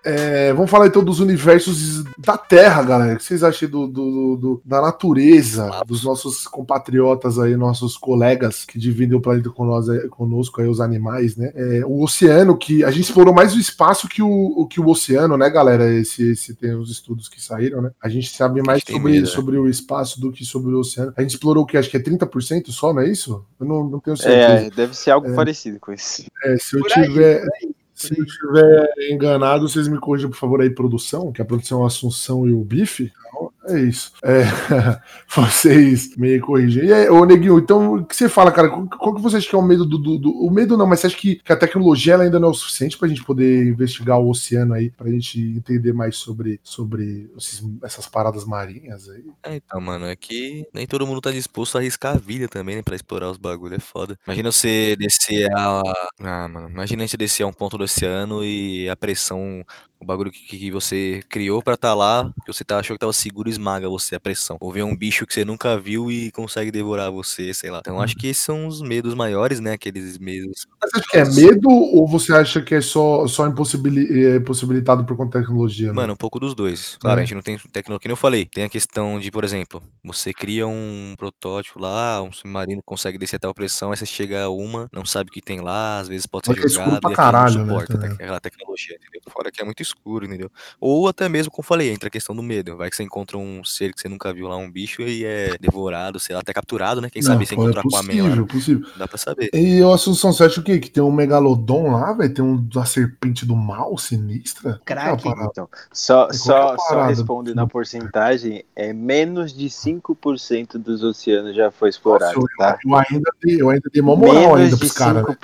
É, vamos falar então dos universos da Terra, galera. O que vocês acham do, do- do- da natureza, dos nossos compatriotas aí, nossos colegas que dividem o planeta com nós, aí- conosco, aí, os animais, né? É, o oceano, que a gente explorou mais o espaço que o, que o oceano, né, galera? Esse, esse tem os estudos que saíram, né? A gente sabe mais tem sobre, medo, né? sobre o espaço do que sobre o oceano. A gente explorou o que? Acho que é 30% só, não é isso? Eu não, não tenho certeza. É, deve ser algo parecido com isso. É, se eu Por tiver. aí, Se eu estiver enganado, vocês me corrijam, por favor, aí, produção, que a produção é Assunção e o Bife. É isso. É, [laughs] vocês me corrigem. E aí, ô Neguinho, então, o que você fala, cara? Qual, que você acha que é o medo do, do- do- O medo não, mas você acha que, que a tecnologia ainda não é o suficiente pra gente poder investigar o oceano aí, pra gente entender mais sobre, sobre esses- essas paradas marinhas aí? É, então, mano, é que nem todo mundo tá disposto a arriscar a vida também, né? Pra explorar os bagulhos, é foda. Imagina você descer a. Ah, mano, imagina você descer a um ponto do oceano e a pressão, o bagulho que, que você criou pra tá lá, que você tá, achou que tava seguro, esmaga você, a pressão. Ou ver um bicho que você nunca viu e consegue devorar você, sei lá. Então acho que esses são os medos maiores, né? Aqueles medos. Mas você acha que é medo ou você acha que é só, só impossibili- é, possibilitado por conta da tecnologia? né? Mano, um pouco dos dois. Claro, É. a gente não tem tecnologia, que nem eu falei. Tem a questão de, por exemplo, você cria um protótipo lá, um submarino consegue descer até a pressão, aí você chega a uma, não sabe o que tem lá, às vezes pode ser Mas que é escuro jogado pra e caralho, não né, suporta te- aquela tecnologia, entendeu? Fora que é muito escuro, entendeu? Ou até mesmo, como eu falei, entra a questão do medo. Vai que você encontra um ser que você nunca viu lá, um bicho, e é devorado, sei lá, até capturado, né? Quem Não, sabe você pô, encontra é com a meia possível, possível. não dá pra saber. E o Assunção, você acha o quê? Que tem um megalodon lá, velho? Tem um, uma serpente do mal sinistra? É a parada? Então, só, só, é só parada? respondendo a porcentagem, é menos de 5% dos oceanos já foi explorado, Nossa, tá? eu, eu ainda dei, eu ainda dei uma moral Menos ainda pros caras. né?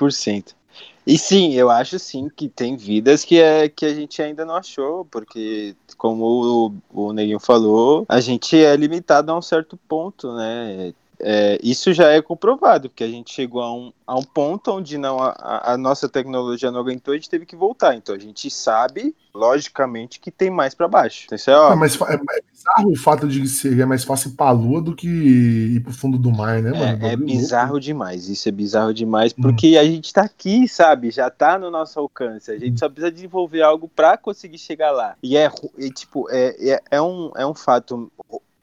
5%. E sim, eu acho sim que tem vidas que, é, que a gente ainda não achou, porque, como o, o Neguinho falou, a gente é limitado a um certo ponto, né? É, isso já é comprovado, porque a gente chegou a um, a um ponto onde não a- a, nossa tecnologia não aguentou, a gente teve que voltar. Então a gente sabe, logicamente, que tem mais para baixo. Então, isso é Ah, óbvio. mas fa- é, é bizarro o fato de ser é mais fácil ir pra lua do que ir pro fundo do mar, né, mano? É, é bizarro demais, isso é bizarro demais, Hum. porque a gente tá aqui, sabe? Já tá no nosso alcance. A Hum. gente só precisa desenvolver algo pra conseguir chegar lá. E é, tipo, é, é, é um, é um fato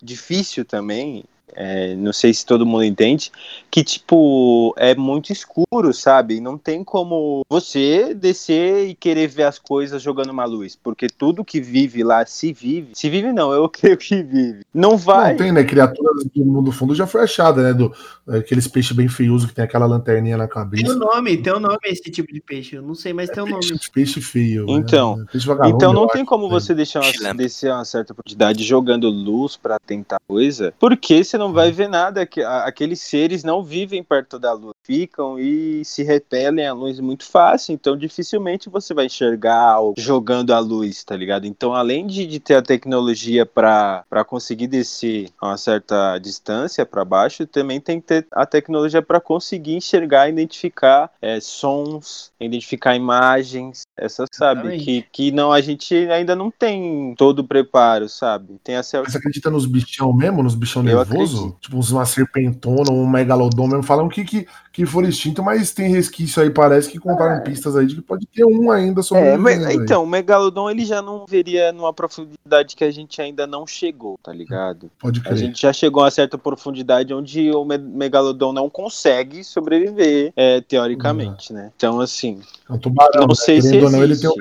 difícil também. É, não sei se todo mundo entende, que, tipo, é muito escuro, sabe? Não tem como você descer e querer ver as coisas jogando uma luz, porque tudo que vive lá se vive. Se vive, não, eu [laughs] creio que vive. Não vai. Não tem, né? Criaturas do mundo fundo já foi achada, né? Do, aqueles peixes bem feiosos que tem aquela lanterninha na Tem cabeça. um nome, tem um nome esse tipo de peixe. Eu não sei, mas tem um nome. Peixe, feio. Então, né? Peixe Então não tem acho, como né? você deixar uma, uma certa quantidade jogando luz pra tentar coisa, porque você não vai ver nada. Aqueles seres não vivem perto da luz, ficam e se repelem à luz muito fácil. Então dificilmente você vai enxergar jogando a luz, tá ligado? Então além de, de ter a tecnologia pra conseguir descer a uma certa distância pra baixo, também tem que ter a tecnologia pra conseguir enxergar, identificar é, sons, identificar imagens, essas sabe Exatamente. que, que não a gente ainda não tem todo o preparo, sabe? Tem essa Você acredita nos bichão mesmo? Nos bichão Eu nervoso? acredito. Tipo, uns- uma serpentona, um megalodon mesmo. Falam que, que, que foram extinto, mas tem resquício aí, parece que contaram pistas aí de que pode ter um ainda É, sobrevivendo. mas, então, o Megalodon ele já não veria numa profundidade que a gente ainda não chegou, tá ligado? Pode A crer. gente já chegou a certa profundidade onde o Me- Megalodon não consegue sobreviver, é, teoricamente, né? Então, assim, É um tubarão. não né? sei se Querendo ou não, ele tem um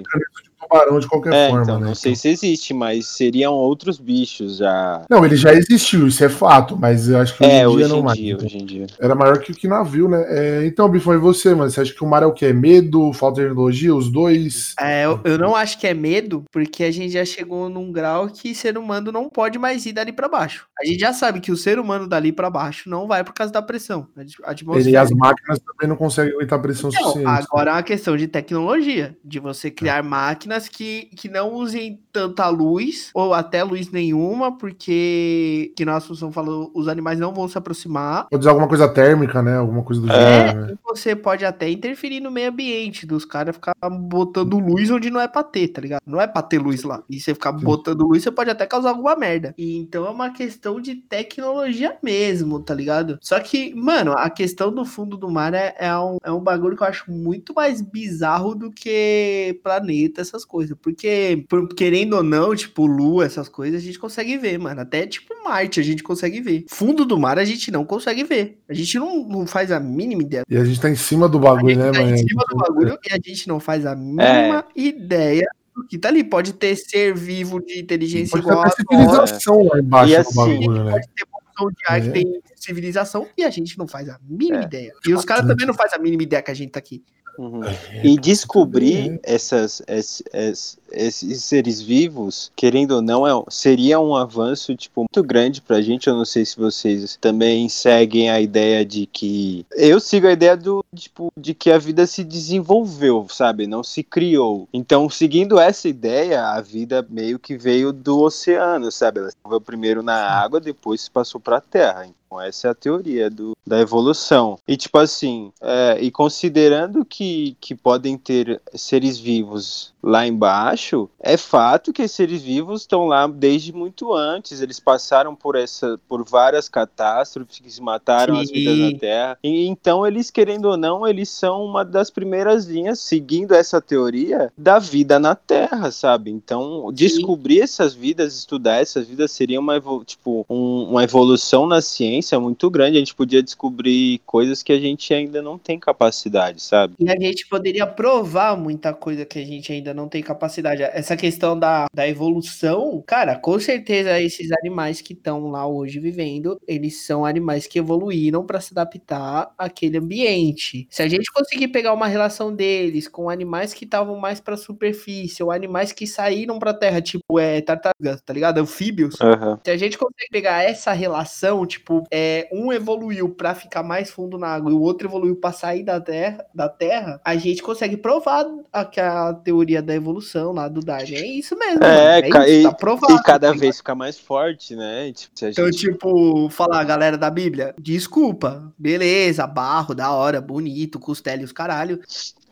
tubarão de qualquer é, forma, então, né? não sei se existe, mas seriam outros bichos já. Não, ele já existiu, isso é fato, mas eu acho que É, hoje em dia hoje não em mais. dia, então. hoje em dia. Era maior que, que navio, né? É, então, Bifão, e você, mano? Você acha que o mar é o quê? Medo, falta de tecnologia, os dois? É, eu, eu não acho que é medo, porque a gente já chegou num grau que ser humano não pode mais ir dali pra baixo. A gente já sabe que o ser humano dali pra baixo não vai por causa da pressão. A Ele, atmosfera. e as máquinas também não conseguem aguentar pressão Então, suficiente. agora é uma questão de tecnologia, de você criar máquinas que, que não usem tanta luz, ou até luz nenhuma, porque, que nossa função falou, os animais não vão se aproximar. Pode usar alguma coisa térmica, né? Alguma coisa do É. gênero, né? Você pode até interferir no meio ambiente, dos caras ficar botando luz onde não é pra ter, tá ligado? Não é pra ter luz lá. E você ficar Sim. botando luz, você pode até causar alguma merda. E então é uma questão de tecnologia mesmo, tá ligado? Só que, mano, a questão do fundo do mar é, é, um, é um bagulho que eu acho muito mais bizarro do que planeta, essas coisas. Porque, por- querendo ou não, tipo, lua, essas coisas, a gente consegue ver, mano. Até, tipo, Marte a gente consegue ver. Fundo do mar a gente não consegue ver. A gente não, não faz a mínima ideia. E a gente tá em cima do A bagulho, gente né, tá em mano? cima do bagulho e a gente não faz a mínima ideia do que tá ali. Pode ter ser vivo de inteligência Pode ter igual a civilização lá embaixo E do assim, bagulho, né? pode ter função de ar que É. tem civilização e a gente não faz a mínima É. ideia. E os caras também não fazem a mínima ideia que a gente tá aqui. Uhum. E descobrir essas, es- es- esses seres vivos, querendo ou não, é, seria um avanço tipo, muito grande pra gente. Eu não sei se vocês também seguem a ideia de que. Eu sigo a ideia do tipo, de que a vida se desenvolveu, sabe? Não se criou. Então, seguindo essa ideia, a vida meio que veio do oceano, sabe? Ela se desenvolveu primeiro na água, depois passou pra terra. Então, essa é a teoria do, da evolução. E, tipo assim, é, e considerando que, que podem ter seres vivos lá embaixo, é fato que esses seres vivos estão lá desde muito antes. Eles passaram por essa, por várias catástrofes que se mataram as vidas Sim. na Terra. E então, eles, querendo ou não, eles são uma das primeiras linhas, seguindo essa teoria, da vida na Terra, sabe? Então, descobrir essas vidas, estudar essas vidas, seria uma, tipo, um- uma evolução na ciência muito grande. A gente podia descobrir coisas que a gente ainda não tem capacidade, sabe? E a gente poderia provar muita coisa que a gente ainda não tem capacidade. Essa questão da, da evolução, cara, com certeza esses animais que estão lá hoje vivendo, eles são animais que evoluíram para se adaptar àquele ambiente. Se a gente conseguir pegar uma relação deles com animais que estavam mais para superfície ou animais que saíram para terra, tipo é tartarugas, tá ligado? Anfíbios. Aham. Se a gente consegue pegar essa relação, tipo, é, um evoluiu pra ficar mais fundo na água e o outro evoluiu pra sair da terra, da terra, a gente consegue provar aquela teoria da evolução lá do Darwin. É isso mesmo, É, mano. ca- isso, e- tá provado. E cada tá vez fica mais forte, né? Tipo, se a Então, gente... tipo, falar, galera da Bíblia, desculpa, beleza, barro, da hora, bonito, costela e os caralho.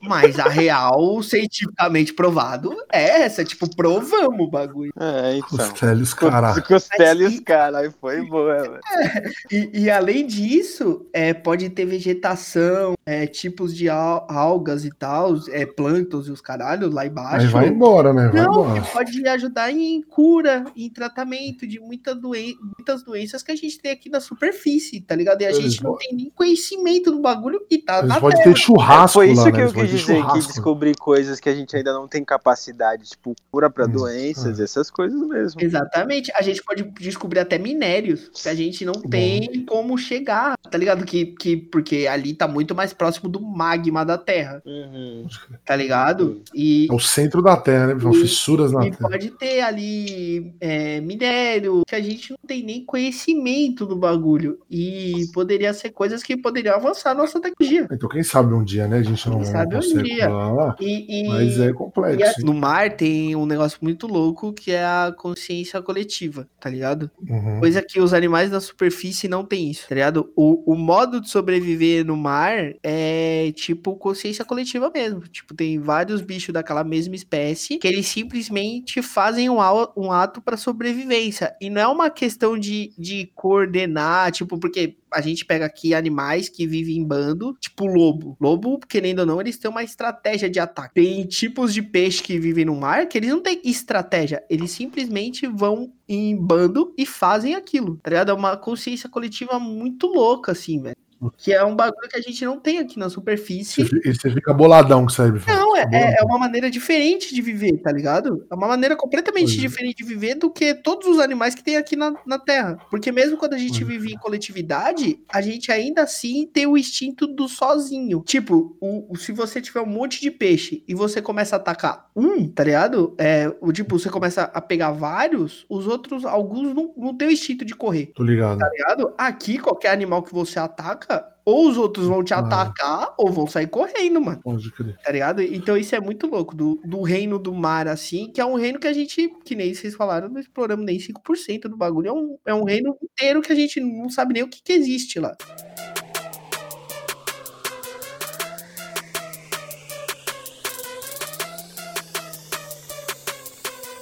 Mas a real, [laughs] cientificamente provado, é essa, tipo, provamos o bagulho. É, então. Costelhos, caralho. Costela e Mas os e- caras, foi boa, velho. [laughs] E, e além disso, é, pode ter vegetação, é, tipos de al- algas e tal, é, plânctons e os caralhos lá Aí embaixo. vai embora, né? Vai Não, embora. que pode ajudar em cura, em tratamento de muita doen muitas doenças que a gente tem aqui na superfície, tá ligado? E a Eles gente não vão- tem nem conhecimento do bagulho e tá Eles na podem terra. ter churrasco Foi isso lá, que né? eu quis dizer, que descobrir coisas que a gente ainda não tem capacidade, tipo cura pra Hum, doenças, é. essas coisas mesmo. Exatamente. A gente pode descobrir até minérios que a gente não tem como chegar, tá ligado? Que, que, porque ali tá muito mais próximo do magma da Terra, Uhum. tá ligado? E, É o centro da Terra, né? São E- fissuras na E Terra. pode ter ali é, minério, que a gente não tem nem conhecimento do bagulho. E poderia ser coisas que poderiam avançar a nossa tecnologia. Então, quem sabe um dia, né? A gente não, Quem sabe um dia. lá. E, e- Mas é e complexo. a- no mar tem um negócio muito louco que é a consciência coletiva, tá ligado? Uhum. Coisa que os animais da superfície não tem isso, tá ligado? O, o modo de sobreviver no mar é tipo consciência coletiva mesmo. Tipo, tem vários bichos daquela mesma espécie que eles simplesmente fazem um, um ato pra sobrevivência. E não é uma questão de, de coordenar, tipo, porque a gente pega aqui animais que vivem em bando, tipo lobo. Lobo, querendo ou não, eles têm uma estratégia de ataque. Tem tipos de peixe que vivem no mar que eles não têm estratégia, eles simplesmente vão em bando e fazem aquilo, tá ligado? É uma consciência coletiva muito louca, assim, velho. Que é um bagulho que a gente não tem aqui na superfície. E você fica boladão aí, Bifu. Não, é, é, é uma maneira diferente de viver, tá ligado? É uma maneira completamente é. diferente de viver do que todos os animais que tem aqui na, na Terra. Porque mesmo quando a gente é. vive em coletividade, a gente ainda assim tem o instinto do sozinho. Tipo, o, o- se você tiver um monte de peixe e você começa a atacar um, tá ligado? É, o tipo, você começa a pegar vários, os outros, alguns não, não tem o instinto de correr Tô ligado. tá ligado? Aqui, qualquer animal que você ataca, ou os outros vão te Ah. atacar, ou vão sair correndo, mano. Pode crer. Tá ligado? Então isso é muito louco, do, do reino do mar, assim, que é um reino que a gente, que nem vocês falaram, não exploramos nem 5% do bagulho. É um, é um reino inteiro que a gente não sabe nem o que, que existe lá.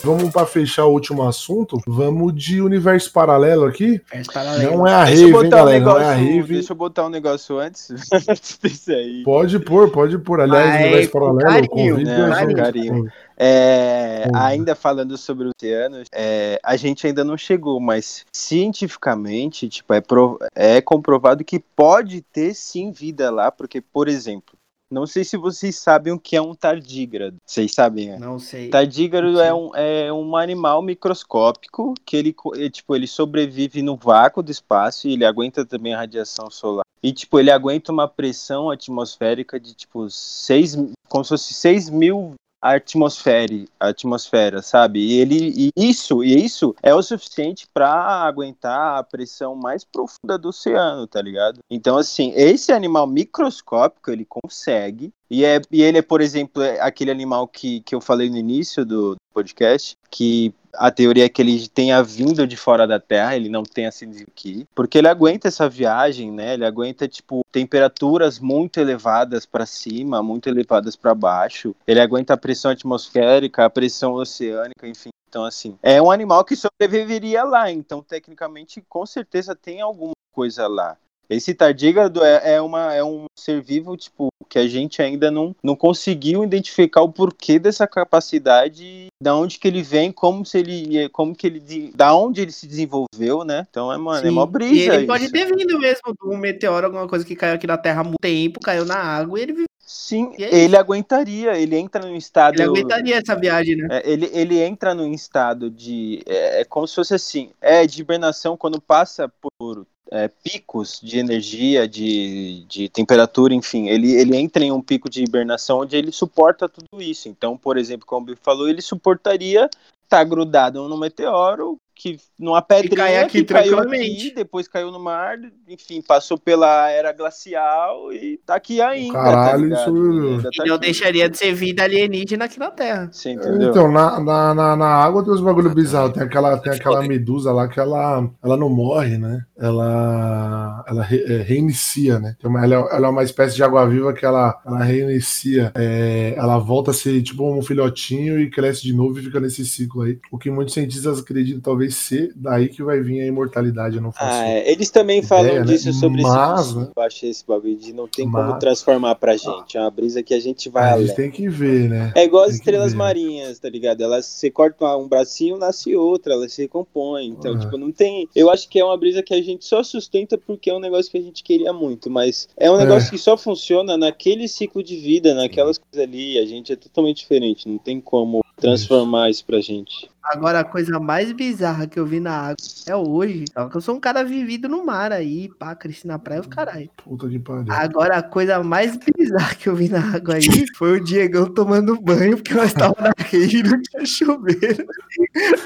Vamos pra fechar o último assunto. Vamos de universo paralelo aqui. Paralelo. Não é a Deixa eu Rave, hein, botar um galera? Não negócio, é a Rave. deixa eu botar um negócio antes, [laughs] aí. Pode pôr, pode pôr. Aliás, Mas universo paralelo, carinho, né? gente. carinho. É, ainda falando sobre o oceano, é, a gente ainda não chegou, mas cientificamente, tipo, é, pro- é comprovado que pode ter sim vida lá, porque, por exemplo, não sei se vocês sabem o que é um tardígrado. Vocês sabem, né? Não sei. Tardígrado Sim. é um, é um animal microscópico que ele, ele, tipo, ele sobrevive no vácuo do espaço e ele aguenta também a radiação solar. E, tipo, ele aguenta uma pressão atmosférica de, tipo, 6, como se fosse 6 mil atmosfere, atmosfera, sabe? E ele e isso, e isso é o suficiente para aguentar a pressão mais profunda do oceano, tá ligado? Então assim, esse animal microscópico, ele consegue e, é, e ele é, por exemplo, é aquele animal que, que eu falei no início do, do podcast, que a teoria é que ele tenha vindo de fora da Terra, ele não tenha sido aqui, porque ele aguenta essa viagem, né? Ele aguenta tipo temperaturas muito elevadas para cima, muito elevadas para baixo. Ele aguenta a pressão atmosférica, a pressão oceânica, enfim. Então assim, é um animal que sobreviveria lá. Então tecnicamente, com certeza tem alguma coisa lá. Esse tardígrado é, é, uma, é um ser vivo, tipo, que a gente ainda não, não conseguiu identificar o porquê dessa capacidade, da onde que ele vem, como se ele, como que ele, da onde ele se desenvolveu, né? Então é, mano, é Sim. mó E brisa ele pode isso. ter vindo mesmo de um meteoro, alguma coisa que caiu aqui na Terra há muito tempo, caiu na água e ele, vive- Sim, E é ele aguentaria, ele entra num estado... ele aguentaria essa viagem, né? É, ele, ele entra num estado de. É, é como se fosse assim: é de hibernação quando passa por é, picos de energia, de, de temperatura, enfim. Ele, ele entra em um pico de hibernação onde ele suporta tudo isso. Então, por exemplo, como o Bill falou, ele suportaria estar grudado num meteoro. Que, numa pedrinha cair aqui que caiu aqui, depois caiu no mar, enfim, passou pela era glacial e tá aqui ainda. Caralho, tá isso- E ainda E tá não aqui. deixaria de ser vida alienígena aqui na Terra. Você entendeu? Então, na, na, na, na água tem uns bagulho bizarro. Tem aquela, tem aquela medusa lá que ela, ela não morre, né? Ela, ela re- é, reinicia, né? Ela, é- ela é uma espécie de água-viva que ela, ela reinicia. é, ela volta a ser tipo um filhotinho e cresce de novo e fica nesse ciclo aí. O que muitos cientistas acreditam talvez DC, daí que vai vir a imortalidade, eu não faço. Ah, é. Eles também falam Ideia, né? disso sobre Mas, esse né? Eu achei esse bagulho de não tem Mas- como transformar pra gente. É uma brisa que a gente vai a além. gente tem que ver, né? É igual as tem que estrelas ver. marinhas, tá ligado? Elas se cortam um bracinho, nasce outra, elas se recompõem. Então, Ah. tipo, não tem. Eu acho que é uma brisa que a gente só sustenta porque é um negócio que a gente queria muito. Mas é um negócio que só funciona naquele ciclo de vida, naquelas coisas ali. A gente é totalmente diferente. Não tem como transformar isso pra gente. Agora, a coisa mais bizarra que eu vi na água é hoje. Só que eu sou um cara vivido no mar aí, pá, cresci na praia, os caralho. Puta que pariu. Agora, a coisa mais bizarra que eu vi na água aí foi o Diegão tomando banho, porque nós tava na rede e não tinha chuveiro.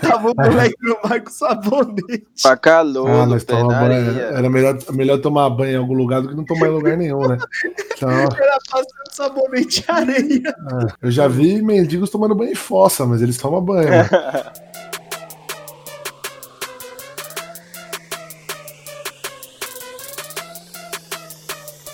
Tava o moleque no mar com sabonete. Pra calor, Ah, banho. Era melhor, melhor tomar banho em algum lugar do que não tomar em lugar nenhum, né? [laughs] Então, Era passando sabonete e areia. ah, eu já vi mendigos tomando banho em fossa, mas eles tomam banho. né? [laughs]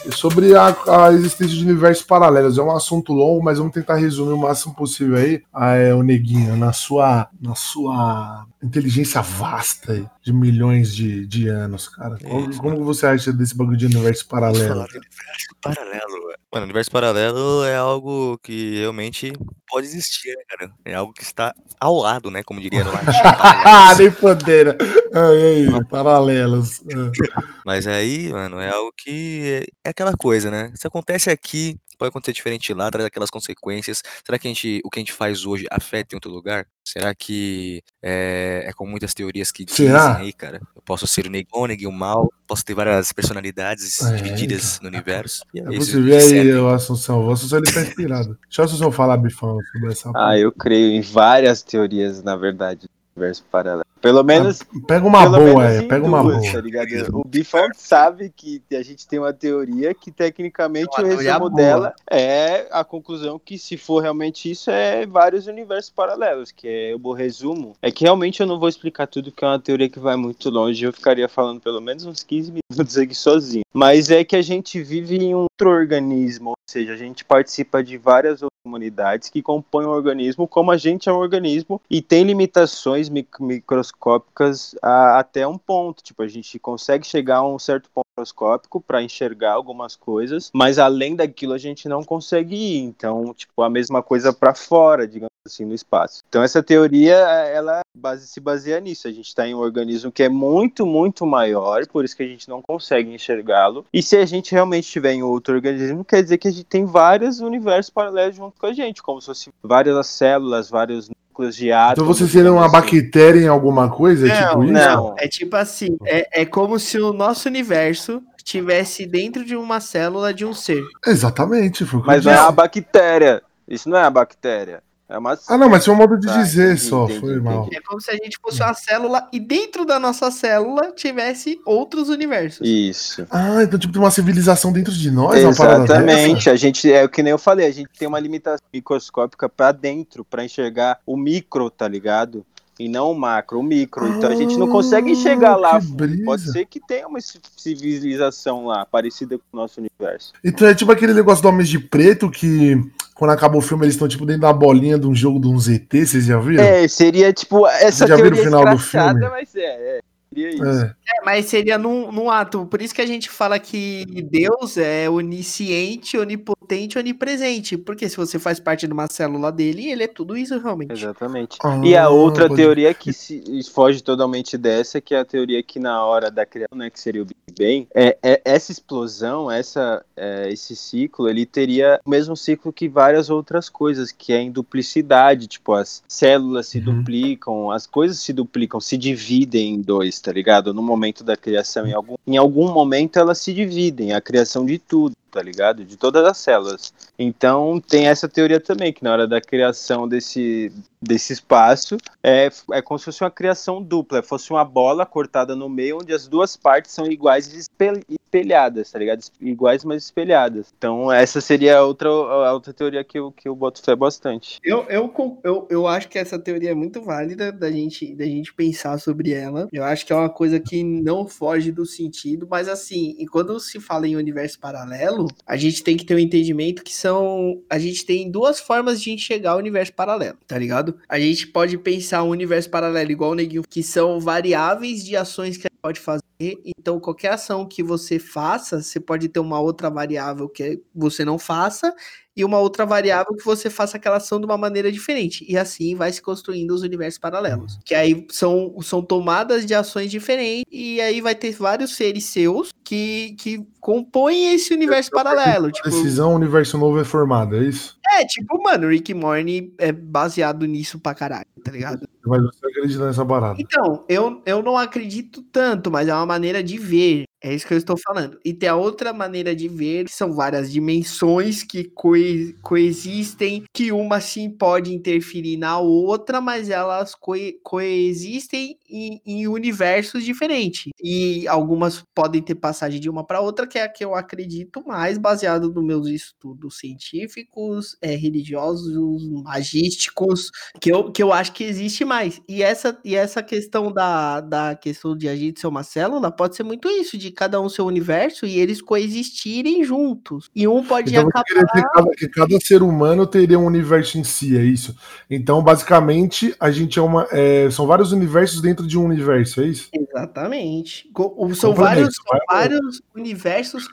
E Sobre a, a existência de universos paralelos, é um assunto longo, mas vamos tentar resumir o máximo possível aí. Ah, é, o Neguinho, na sua, na sua inteligência vasta aí, de milhões de, de anos, cara. Como, Isso. como você acha desse bagulho de universo paralelo? falar de universo paralelo. Mano, universo paralelo é algo que realmente pode existir, né, cara? É algo que está ao lado, né? Como diria no latim. [laughs] Ah, nem podeira. Ah, e aí, paralelos. Ah. Mas aí, mano, é algo que é, é aquela coisa, né? Se acontece aqui, pode acontecer diferente lá, traz aquelas consequências. Será que a gente, o que a gente faz hoje afeta em outro lugar? Será que é, é com muitas teorias que dizem Será? aí, cara? Eu posso ser o Negon, o mal, posso ter várias personalidades É, divididas no universo. É É você vê aí, o Assunção. O Assunção ele tá inspirado. Deixa o Assunção falar, Bifão, sobre essa Ah, eu creio em várias teorias, na verdade, universo paralelo. Pelo menos Pega uma boa, é. Pega uma duas, boa. Tá ligado? O Bifão sabe que a gente tem uma teoria que tecnicamente uma o resumo dela é a conclusão que se for realmente isso é vários universos paralelos, que é o resumo. É que realmente eu não vou explicar tudo porque é uma teoria que vai muito longe, eu ficaria falando pelo menos uns 15 minutos aqui sozinho. Mas é que a gente vive em um outro organismo, ou seja, a gente participa de várias outras comunidades que compõem o organismo, como a gente é um organismo e tem limitações microscópicas a- até um ponto. Tipo, a gente consegue chegar a um certo ponto microscópico para enxergar algumas coisas, mas além daquilo a gente não consegue ir. Então, tipo, a mesma coisa para fora, digamos assim, no espaço. Então, essa teoria, ela base- se baseia nisso. A gente está em um organismo que é muito, muito maior, por isso que a gente não consegue enxergá-lo. E se a gente realmente estiver em outro organismo, quer dizer que a gente tem vários universos paralelos junto com a gente, como se fossem várias células, vários de átomos. Então você seria uma assim. bactéria em alguma coisa? É tipo Não, isso? não. É tipo assim, é, é como se o nosso universo estivesse dentro de uma célula de um ser. Exatamente. Foi o que eu Mas não é a bactéria. Isso não é a bactéria. É uma Ah, não, mas foi um modo de Tá, dizer entendi, só. entendi, foi mal. entendi. É como se a gente fosse uma célula e dentro da nossa célula tivesse outros universos. Isso. Ah, então tipo tem uma civilização dentro de nós? Exatamente. A gente é o que nem eu falei, a gente tem uma limitação microscópica pra dentro, pra enxergar o micro, tá ligado? E não o macro, o micro. Então a gente não consegue lá. Ah, que fundo. brisa. Pode ser que tenha uma ci- civilização lá, parecida com o nosso universo. Então é tipo aquele negócio do Homens de Preto que quando acaba o filme eles estão tipo dentro da bolinha de um jogo de um ZT, vocês já viram? É, seria tipo essa Já viram o final do filme? mas é, é. Seria isso. É. É, mas seria num, num ato. Por isso que a gente fala que Deus é onisciente, onipotente, onipresente. Porque se você faz parte de uma célula dele, ele é tudo isso realmente. Exatamente. Ah, E a outra pode teoria que se foge totalmente dessa, que é a teoria que na hora da criação, né, que seria o Big Bang, é, é- essa explosão, essa, é, esse ciclo, ele teria o mesmo ciclo que várias outras coisas, que é em duplicidade, tipo, as células se Uhum. duplicam, as coisas se duplicam, se dividem em dois, tá ligado? No momento da criação, em algum, em algum momento elas se dividem, a criação de tudo, tá ligado? De todas as células. Então tem essa teoria também, que na hora da criação desse, desse espaço, é, é como se fosse uma criação dupla, é fosse uma bola cortada no meio, onde as duas partes são iguais e espel- espelhadas, tá ligado? Iguais, mas espelhadas. Então essa seria outra, outra teoria que eu, que eu boto fé bastante. Eu, eu, eu, eu acho que essa teoria é muito válida da gente, da gente pensar sobre ela. Eu acho que é uma coisa que não foge do sentido, mas assim, e quando se fala em universo paralelo, a gente tem que ter um entendimento que são. A gente tem duas formas de enxergar o universo paralelo, tá ligado? A gente pode pensar um universo paralelo igual o Neguinho, que são variáveis de ações que a gente pode fazer. Então, qualquer ação que você faça, você pode ter uma outra variável que você não faça, e uma outra variável que você faça aquela ação de uma maneira diferente. E assim vai se construindo os universos paralelos. Que aí são, são tomadas de ações diferentes, e aí vai ter vários seres seus que, que compõem esse universo paralelo. Tipo, Decisão, universo novo é formado, é isso? é, tipo, mano, Rick Morty é baseado nisso pra caralho, tá ligado? Mas você acredita nessa parada? Então, eu, eu não acredito tanto, mas é uma maneira de ver. É isso que eu estou falando. E tem a outra maneira de ver, que são várias dimensões que coe- coexistem, que uma sim pode interferir na outra, mas elas coe- coexistem em, em universos diferentes. E algumas podem ter passagem de uma para outra, que é a que eu acredito mais, baseado nos meus estudos científicos, eh, religiosos, magísticos, que eu, que eu acho que existe mais. E essa, e essa questão da, da questão de a gente ser uma célula pode ser muito isso, de cada um seu universo e eles coexistirem juntos. E um pode Então acabar. que cada, que cada ser humano teria um universo em si, é isso? Então, basicamente, a gente é uma. é, são vários universos dentro de um universo, é isso? Exatamente. São vários, são vários universos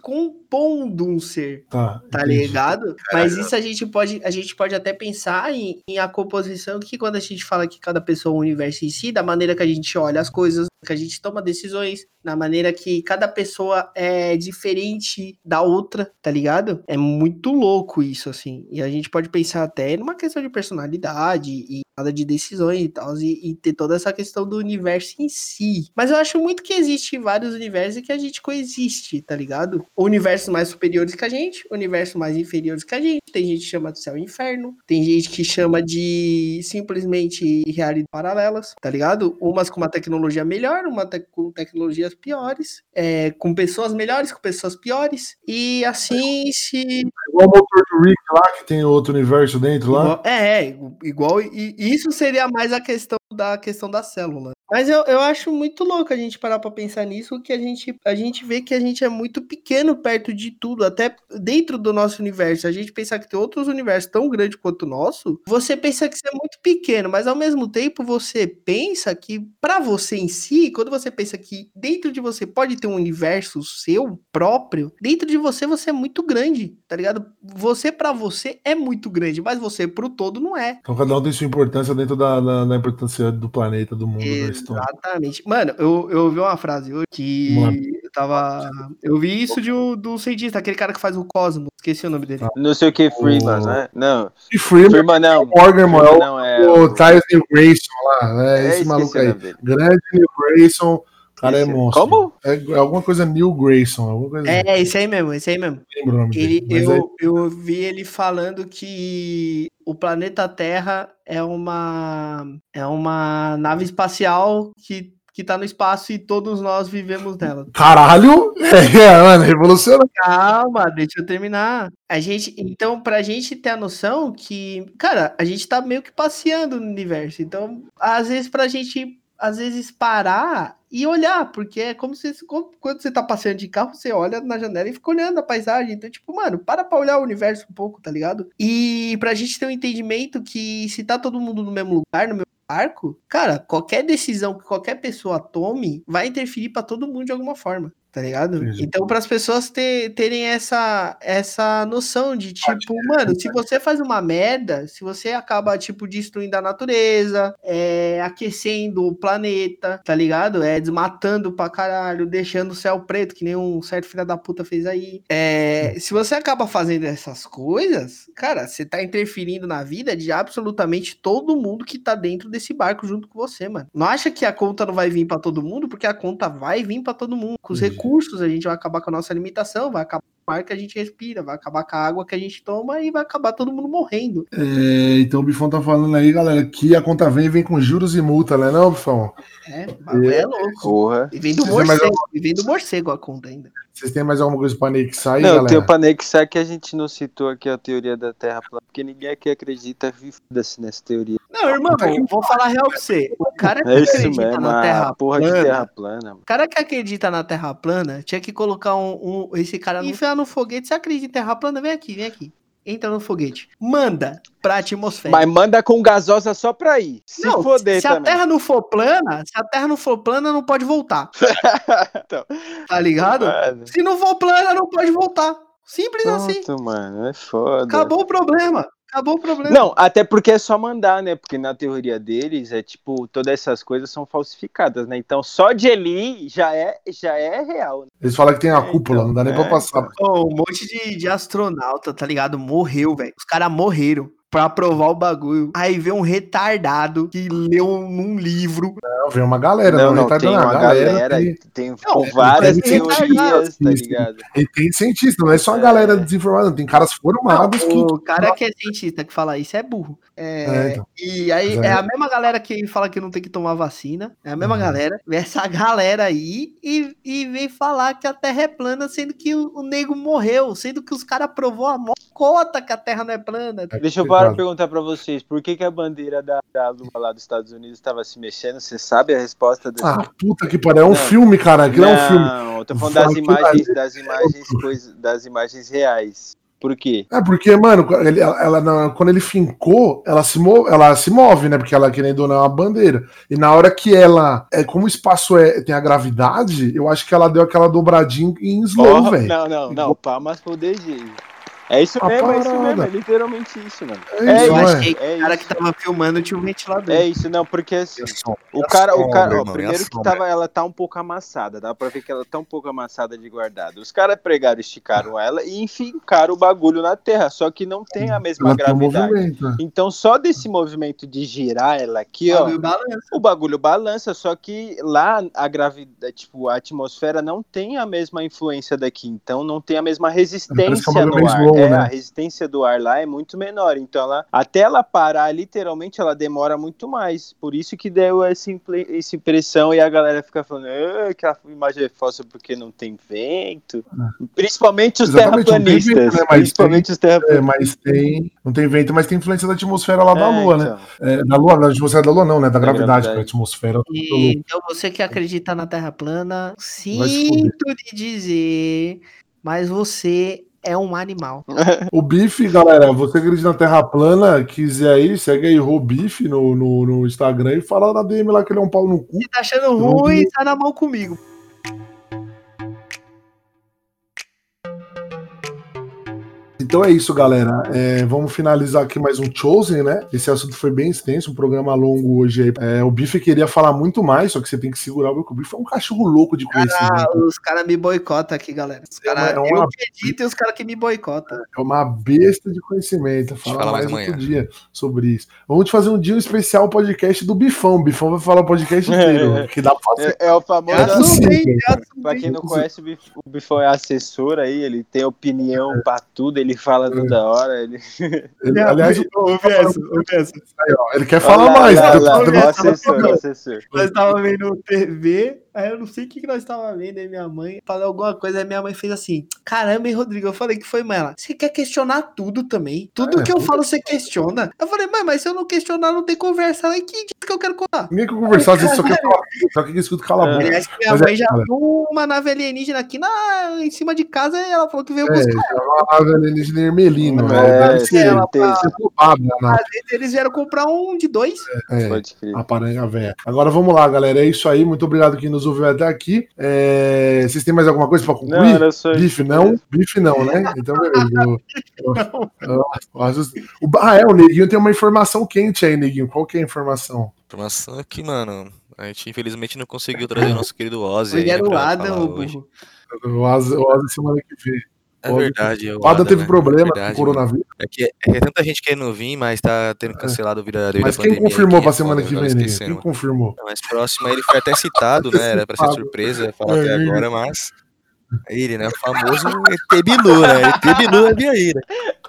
compondo um ser. Tá. Tá ligado? Mas isso a gente pode, a gente pode até pensar em, em a composição que quando a gente fala que cada pessoa é um universo em si, da maneira que a gente olha as coisas, que a gente toma decisões, na maneira que cada pessoa é diferente da outra, tá ligado? É muito louco isso, assim. E a gente pode pensar até numa questão de personalidade e nada de decisões e tal, e, e ter toda essa questão do universo em si. Mas eu acho muito que existe vários universos e que a gente coexiste, tá ligado? Universos mais superiores que a gente, universos mais inferiores que a gente. Tem gente que chama de céu e inferno, tem gente que chama de simplesmente realidades paralelas, tá ligado? Umas com uma tecnologia melhor, uma te- com tecnologias piores, é, com pessoas melhores, com pessoas piores. E assim se Igual o motor do Rick lá, que tem outro universo dentro lá. Igual- é, é, igual. E e isso seria mais a questão da questão da célula. Mas eu, eu acho muito louco a gente parar pra pensar nisso, que a gente, a gente vê que a gente é muito pequeno perto de tudo, até dentro do nosso universo. A gente pensar que tem outros universos tão grandes quanto o nosso, você pensa que você é muito pequeno, mas ao mesmo tempo você pensa que pra você em si, quando você pensa que dentro de você pode ter um universo seu próprio, dentro de você você é muito grande, tá ligado? Você pra você é muito grande, mas você pro todo não é. Então cada um tem sua importância dentro da, da, da importância do planeta, do mundo, da história. Exatamente. Mano, eu, eu ouvi uma frase hoje que eu tava. Eu vi isso de um, do cientista, aquele cara que faz o Cosmos, esqueci o nome dele. Não sei o que, Freeman, O- né? Não, E Freeman, Freeman não. Morgan, Freeman mano, não é. o Tyler Neil Grayson lá, é, É, esse maluco o aí. Grande Neil Grayson, o cara é Esqueci. monstro. Como? É, é alguma coisa Neil Grayson, alguma coisa assim. É, esse aí mesmo, esse aí mesmo. Lembro o nome Ele, dele. Mas é- eu, eu vi ele falando que o planeta Terra é uma é uma nave espacial que, que tá no espaço e todos nós vivemos nela. Caralho! [laughs] É, mano, revolucionário. Calma, deixa eu terminar. A gente, então, pra gente ter a noção que, cara, a gente tá meio que passeando no universo. Então, às vezes, pra gente, às vezes, parar e olhar, porque é como se quando você tá passeando de carro, você olha na janela e fica olhando a paisagem. Então, tipo, mano, para pra olhar o universo um pouco, tá ligado? E pra gente ter um entendimento que se tá todo mundo no mesmo lugar, no mesmo barco, cara, qualquer decisão que qualquer pessoa tome vai interferir pra todo mundo de alguma forma. Tá ligado? Então, para as pessoas ter- terem essa, essa noção de tipo, mano, se você faz uma merda, se você acaba, tipo, destruindo a natureza, é, aquecendo o planeta, tá ligado? É desmatando pra caralho, deixando o céu preto, que nem um certo filho da puta fez aí. É, se você acaba fazendo essas coisas, cara, você tá interferindo na vida de absolutamente todo mundo que tá dentro desse barco junto com você, mano. Não acha que a conta não vai vir pra todo mundo, porque a conta vai vir pra todo mundo. Com os. Recursos, a gente vai acabar com a nossa alimentação, vai acabar com o ar que a gente respira, vai acabar com a água que a gente toma e vai acabar todo mundo morrendo. É, então o Bifão tá falando aí, galera, que a conta vem vem com juros e multa, né, não, Bifão? É, bagulho é louco. Porra. E vem do Vocês morcego, e vem do morcego a conta ainda. Vocês têm mais alguma coisa pra anexar aí, Não, galera? tem o Panexar que a gente não citou aqui a teoria da Terra plana, porque ninguém aqui acredita, foda-se nessa teoria. Não, irmão, vou falar real pra você. O cara que É isso acredita mesmo, na Terra porra de plana, Terra plana. mano. O cara que acredita na Terra plana tinha que colocar um, um- esse cara no no foguete. Você acredita em terra plana? Vem aqui, vem aqui. Entra no foguete. Manda pra atmosfera. Mas manda com gasosa só pra ir. Se não, foder se a também. Terra não for plana, se a Terra não for plana, não pode voltar. [laughs] Então, Tá ligado? mano, Se não for plana, não pode voltar. Simples assim. pronto, mano, é foda. Acabou o problema. Acabou o problema. Não, até porque é só mandar, né? Porque na teoria deles é tipo, todas essas coisas são falsificadas, né? Então só de ali já é, já é real. né? Eles falam que tem a É, cúpula, então, não dá nem pra é, passar. Ô, um monte de, de astronauta, tá ligado? Morreu, velho. Os caras morreram pra aprovar o bagulho. Aí vem um retardado que leu num livro. Não, vem uma galera, não, não, não, tem uma a galera, tem, tem Não, é, várias tem teorias, tá cientista, ligado? e tem cientista, não é só a É. galera desinformada, tem caras formados que. O cara que é cientista que fala isso é burro. É, É, então. E aí é é- a mesma galera que fala que não tem que tomar vacina. É a mesma Uhum. galera. Vem essa galera aí e, e vem falar que a Terra é plana, sendo que o, o nego morreu, sendo que os caras provou a mocota que a Terra não é plana. Deixa eu Para perguntar pra vocês, por que, que a bandeira da, da Lua lá dos Estados Unidos estava se mexendo? Você sabe a resposta desse Ah, puta que pariu. É um Não. filme, cara. Aquilo é um filme. Não, eu tô falando das imagens, das imagens, coisas, das imagens reais. Por quê? É porque, mano, ele- ela, ela- quando ele fincou, ela se, move, ela se move, né? Porque ela, querendo ou não, é uma bandeira. E na hora que ela. É, como o espaço é, tem a gravidade, eu acho que ela deu aquela dobradinha em slow, velho. não, não, não, palmas pro DG. É isso A mesmo, é isso parada. mesmo, é literalmente isso, mano. É É isso, Eu acho é? que É o cara isso. que tava filmando tinha um ventilador. É isso, não, porque assim, o É cara, o cara, ó, irmão, é primeiro a que tava, ela tá um pouco amassada, dá pra ver que ela tá um pouco amassada de guardada. Os caras pregaram, esticaram ela e enficaram o bagulho na terra, só que não tem a mesma Ela um gravidade. movimento. né? Então só desse movimento de girar ela aqui, ó, Bagulho balança. o bagulho balança, só que lá a gravidade, tipo, a atmosfera não tem a mesma influência daqui, então não tem a mesma é resistência bagulho no ar. É, né? A resistência do ar lá é muito menor, então ela, até ela parar, literalmente, ela demora muito mais. Por isso que deu essa, essa impressão e a galera fica falando "Ah, que a imagem é falsa porque não tem vento. Principalmente os Exatamente, não tem vento, terraplanistas. né, mas Principalmente os terraplanistas. É, mas tem. Não tem vento, mas tem influência da atmosfera lá da É, Lua, né? então. É, da Lua, da atmosfera da Lua, não, né? Da, Da gravidade, gravidade. que a atmosfera. E, então você que acredita na Terra plana, sinto de dizer, mas você é um animal. [laughs] O Bife, galera, você acredita na Terra plana, quiser aí, segue aí o Bife no, no, no Instagram e fala na DM lá que ele é um pau no cu. Se tá achando ruim, sai na mão comigo. Então é isso, galera. É, vamos finalizar aqui mais um Chosen, né? Esse assunto foi bem extenso, um programa longo hoje aí. É, o Bife queria falar muito mais, só que você tem que segurar o Bife. O Bife é um cachorro louco de Ah, conhecimento. os caras me boicotam aqui, galera. Os cara, É uma- é uma- Eu acredito e os caras que me boicotam. É uma besta de conhecimento. Fala falar mais mais outro amanhã. dia sobre isso. Vamos te fazer um dia um especial podcast do Bifão. O Bifão vai falar o podcast inteiro. [laughs] que dá pra fazer. É, é o famoso. É cara. assumem. Pra quem não conhece, o Bif- o Bifão é assessor aí, ele tem opinião pra tudo, ele fala toda hora. Ele... [laughs] Ele, aliás, ouve essa, ouve essa. aí, ó, ele quer falar Olha lá, mais. olha né? lá, Tá- o tá- assessor, o assessor. Nós tava vendo TV, aí eu não sei o que, que nós tava vendo, aí minha mãe falou alguma coisa, aí minha mãe fez assim, caramba, hein, Rodrigo? Eu falei que foi, mãe, ela, você quer questionar tudo também? Tudo É, que eu falo, você questiona. Eu falei, mãe, mas se eu não questionar, não tem conversa. Ela, que idiota que eu quero contar? Ninguém quer conversar, às vezes só quer falar. Só que escuta cala a É. boca. Aliás, que minha Mas é, mãe já cara. viu uma nave alienígena aqui na, em cima de casa e ela falou que veio É, buscar. já é uma ave alienígena ermelino. É, né? Deve ser, ela- deve ser roubada na Às vezes eles vieram comprar um de dois. é, crer. a paranga velha. Agora vamos lá, galera. É isso aí. Muito obrigado quem nos ouviu até aqui. É, Vocês têm mais alguma coisa pra Não, concluir? só isso. Bife não? Bife não, né? Então, beleza. Eu- [laughs] eu- eu- o, ah, é, o Neguinho tem uma informação quente aí, Neguinho. Qual que é a informação? Informação aqui, mano. A gente infelizmente não conseguiu trazer o nosso querido Ozzy. Ele né, era o pra Adam, o burro. O o Asa semana que vem. É verdade. O Ada teve né? problema Verdade, com o coronavírus. É que é, é tanta gente querendo vir, mas tá tendo cancelado devido à devido Mas quem confirmou aqui, pra é semana que vem. Quem confirmou? Mais próximo, ele foi até citado, né? Era pra ser surpresa, falar até É. agora, mas. Ele, né? O famoso ET Bilu, né? ET Bilu vir aí, né? [laughs]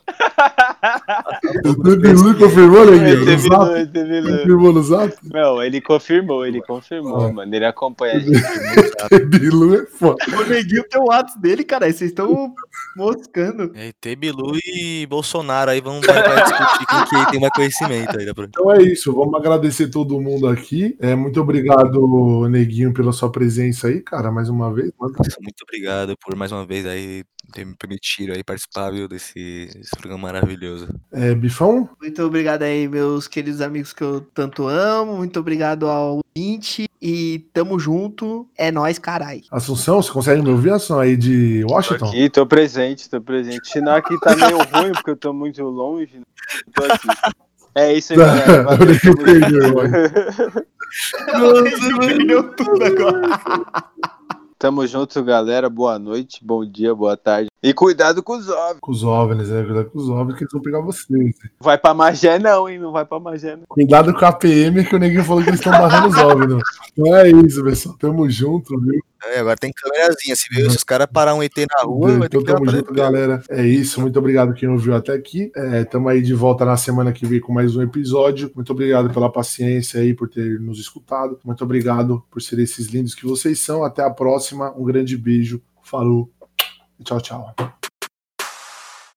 O Bilu confirmou, teve luz. Confirmou no zap? Não, ele confirmou, ele confirmou, Ah. mano. Ele acompanha a gente. Bilu é foda. O neguinho tem o WhatsApp dele, cara. aí Vocês estão moscando. É, Bilu e Bolsonaro aí vai discutir quem que tem mais conhecimento aí, né, Bruno? Então é isso, vamos agradecer todo mundo aqui. É, muito obrigado, Neguinho, pela sua presença aí, cara, mais uma vez. Muito obrigado por mais uma vez aí ter me permitido aí participar, viu, desse, desse programa maravilhoso. É, Bifão? Muito obrigado aí, meus queridos amigos que eu tanto amo. Muito obrigado ao ouvinte. E tamo junto. É nóis, carai. Assunção, você consegue me ouvir, Assunção, aí de Tô Washington? aqui, tô presente, tô presente. Sinal aqui tá meio ruim, porque eu tô muito longe. Tô aqui. É isso aí, [laughs] galera. Eu Valeu, nem tamo perdi, mano. [laughs] Perdeu tudo agora. Tamo junto, galera. Boa noite, bom dia, boa tarde. E cuidado com os ovos. Com os OVNIs, né? Cuidado com os OVNIs que eles vão pegar vocês. Vai pra Magé não, hein? Não vai pra Magé não. Cuidado com a PM que o neguinho falou que eles estão barrando os OVNIs. Então é isso, pessoal. Tamo junto, viu? É, agora tem câmerazinha, se viu? Se os caras parar um ET na rua, vai ter Então que tamo gravar junto, pra- galera. É isso. Muito obrigado quem ouviu até aqui. É, tamo aí de volta na semana que vem com mais um episódio. Muito obrigado pela paciência aí, por ter nos escutado. Muito obrigado por serem esses lindos que vocês são. Até a próxima. Um grande beijo. Falou. Tchau, tchau.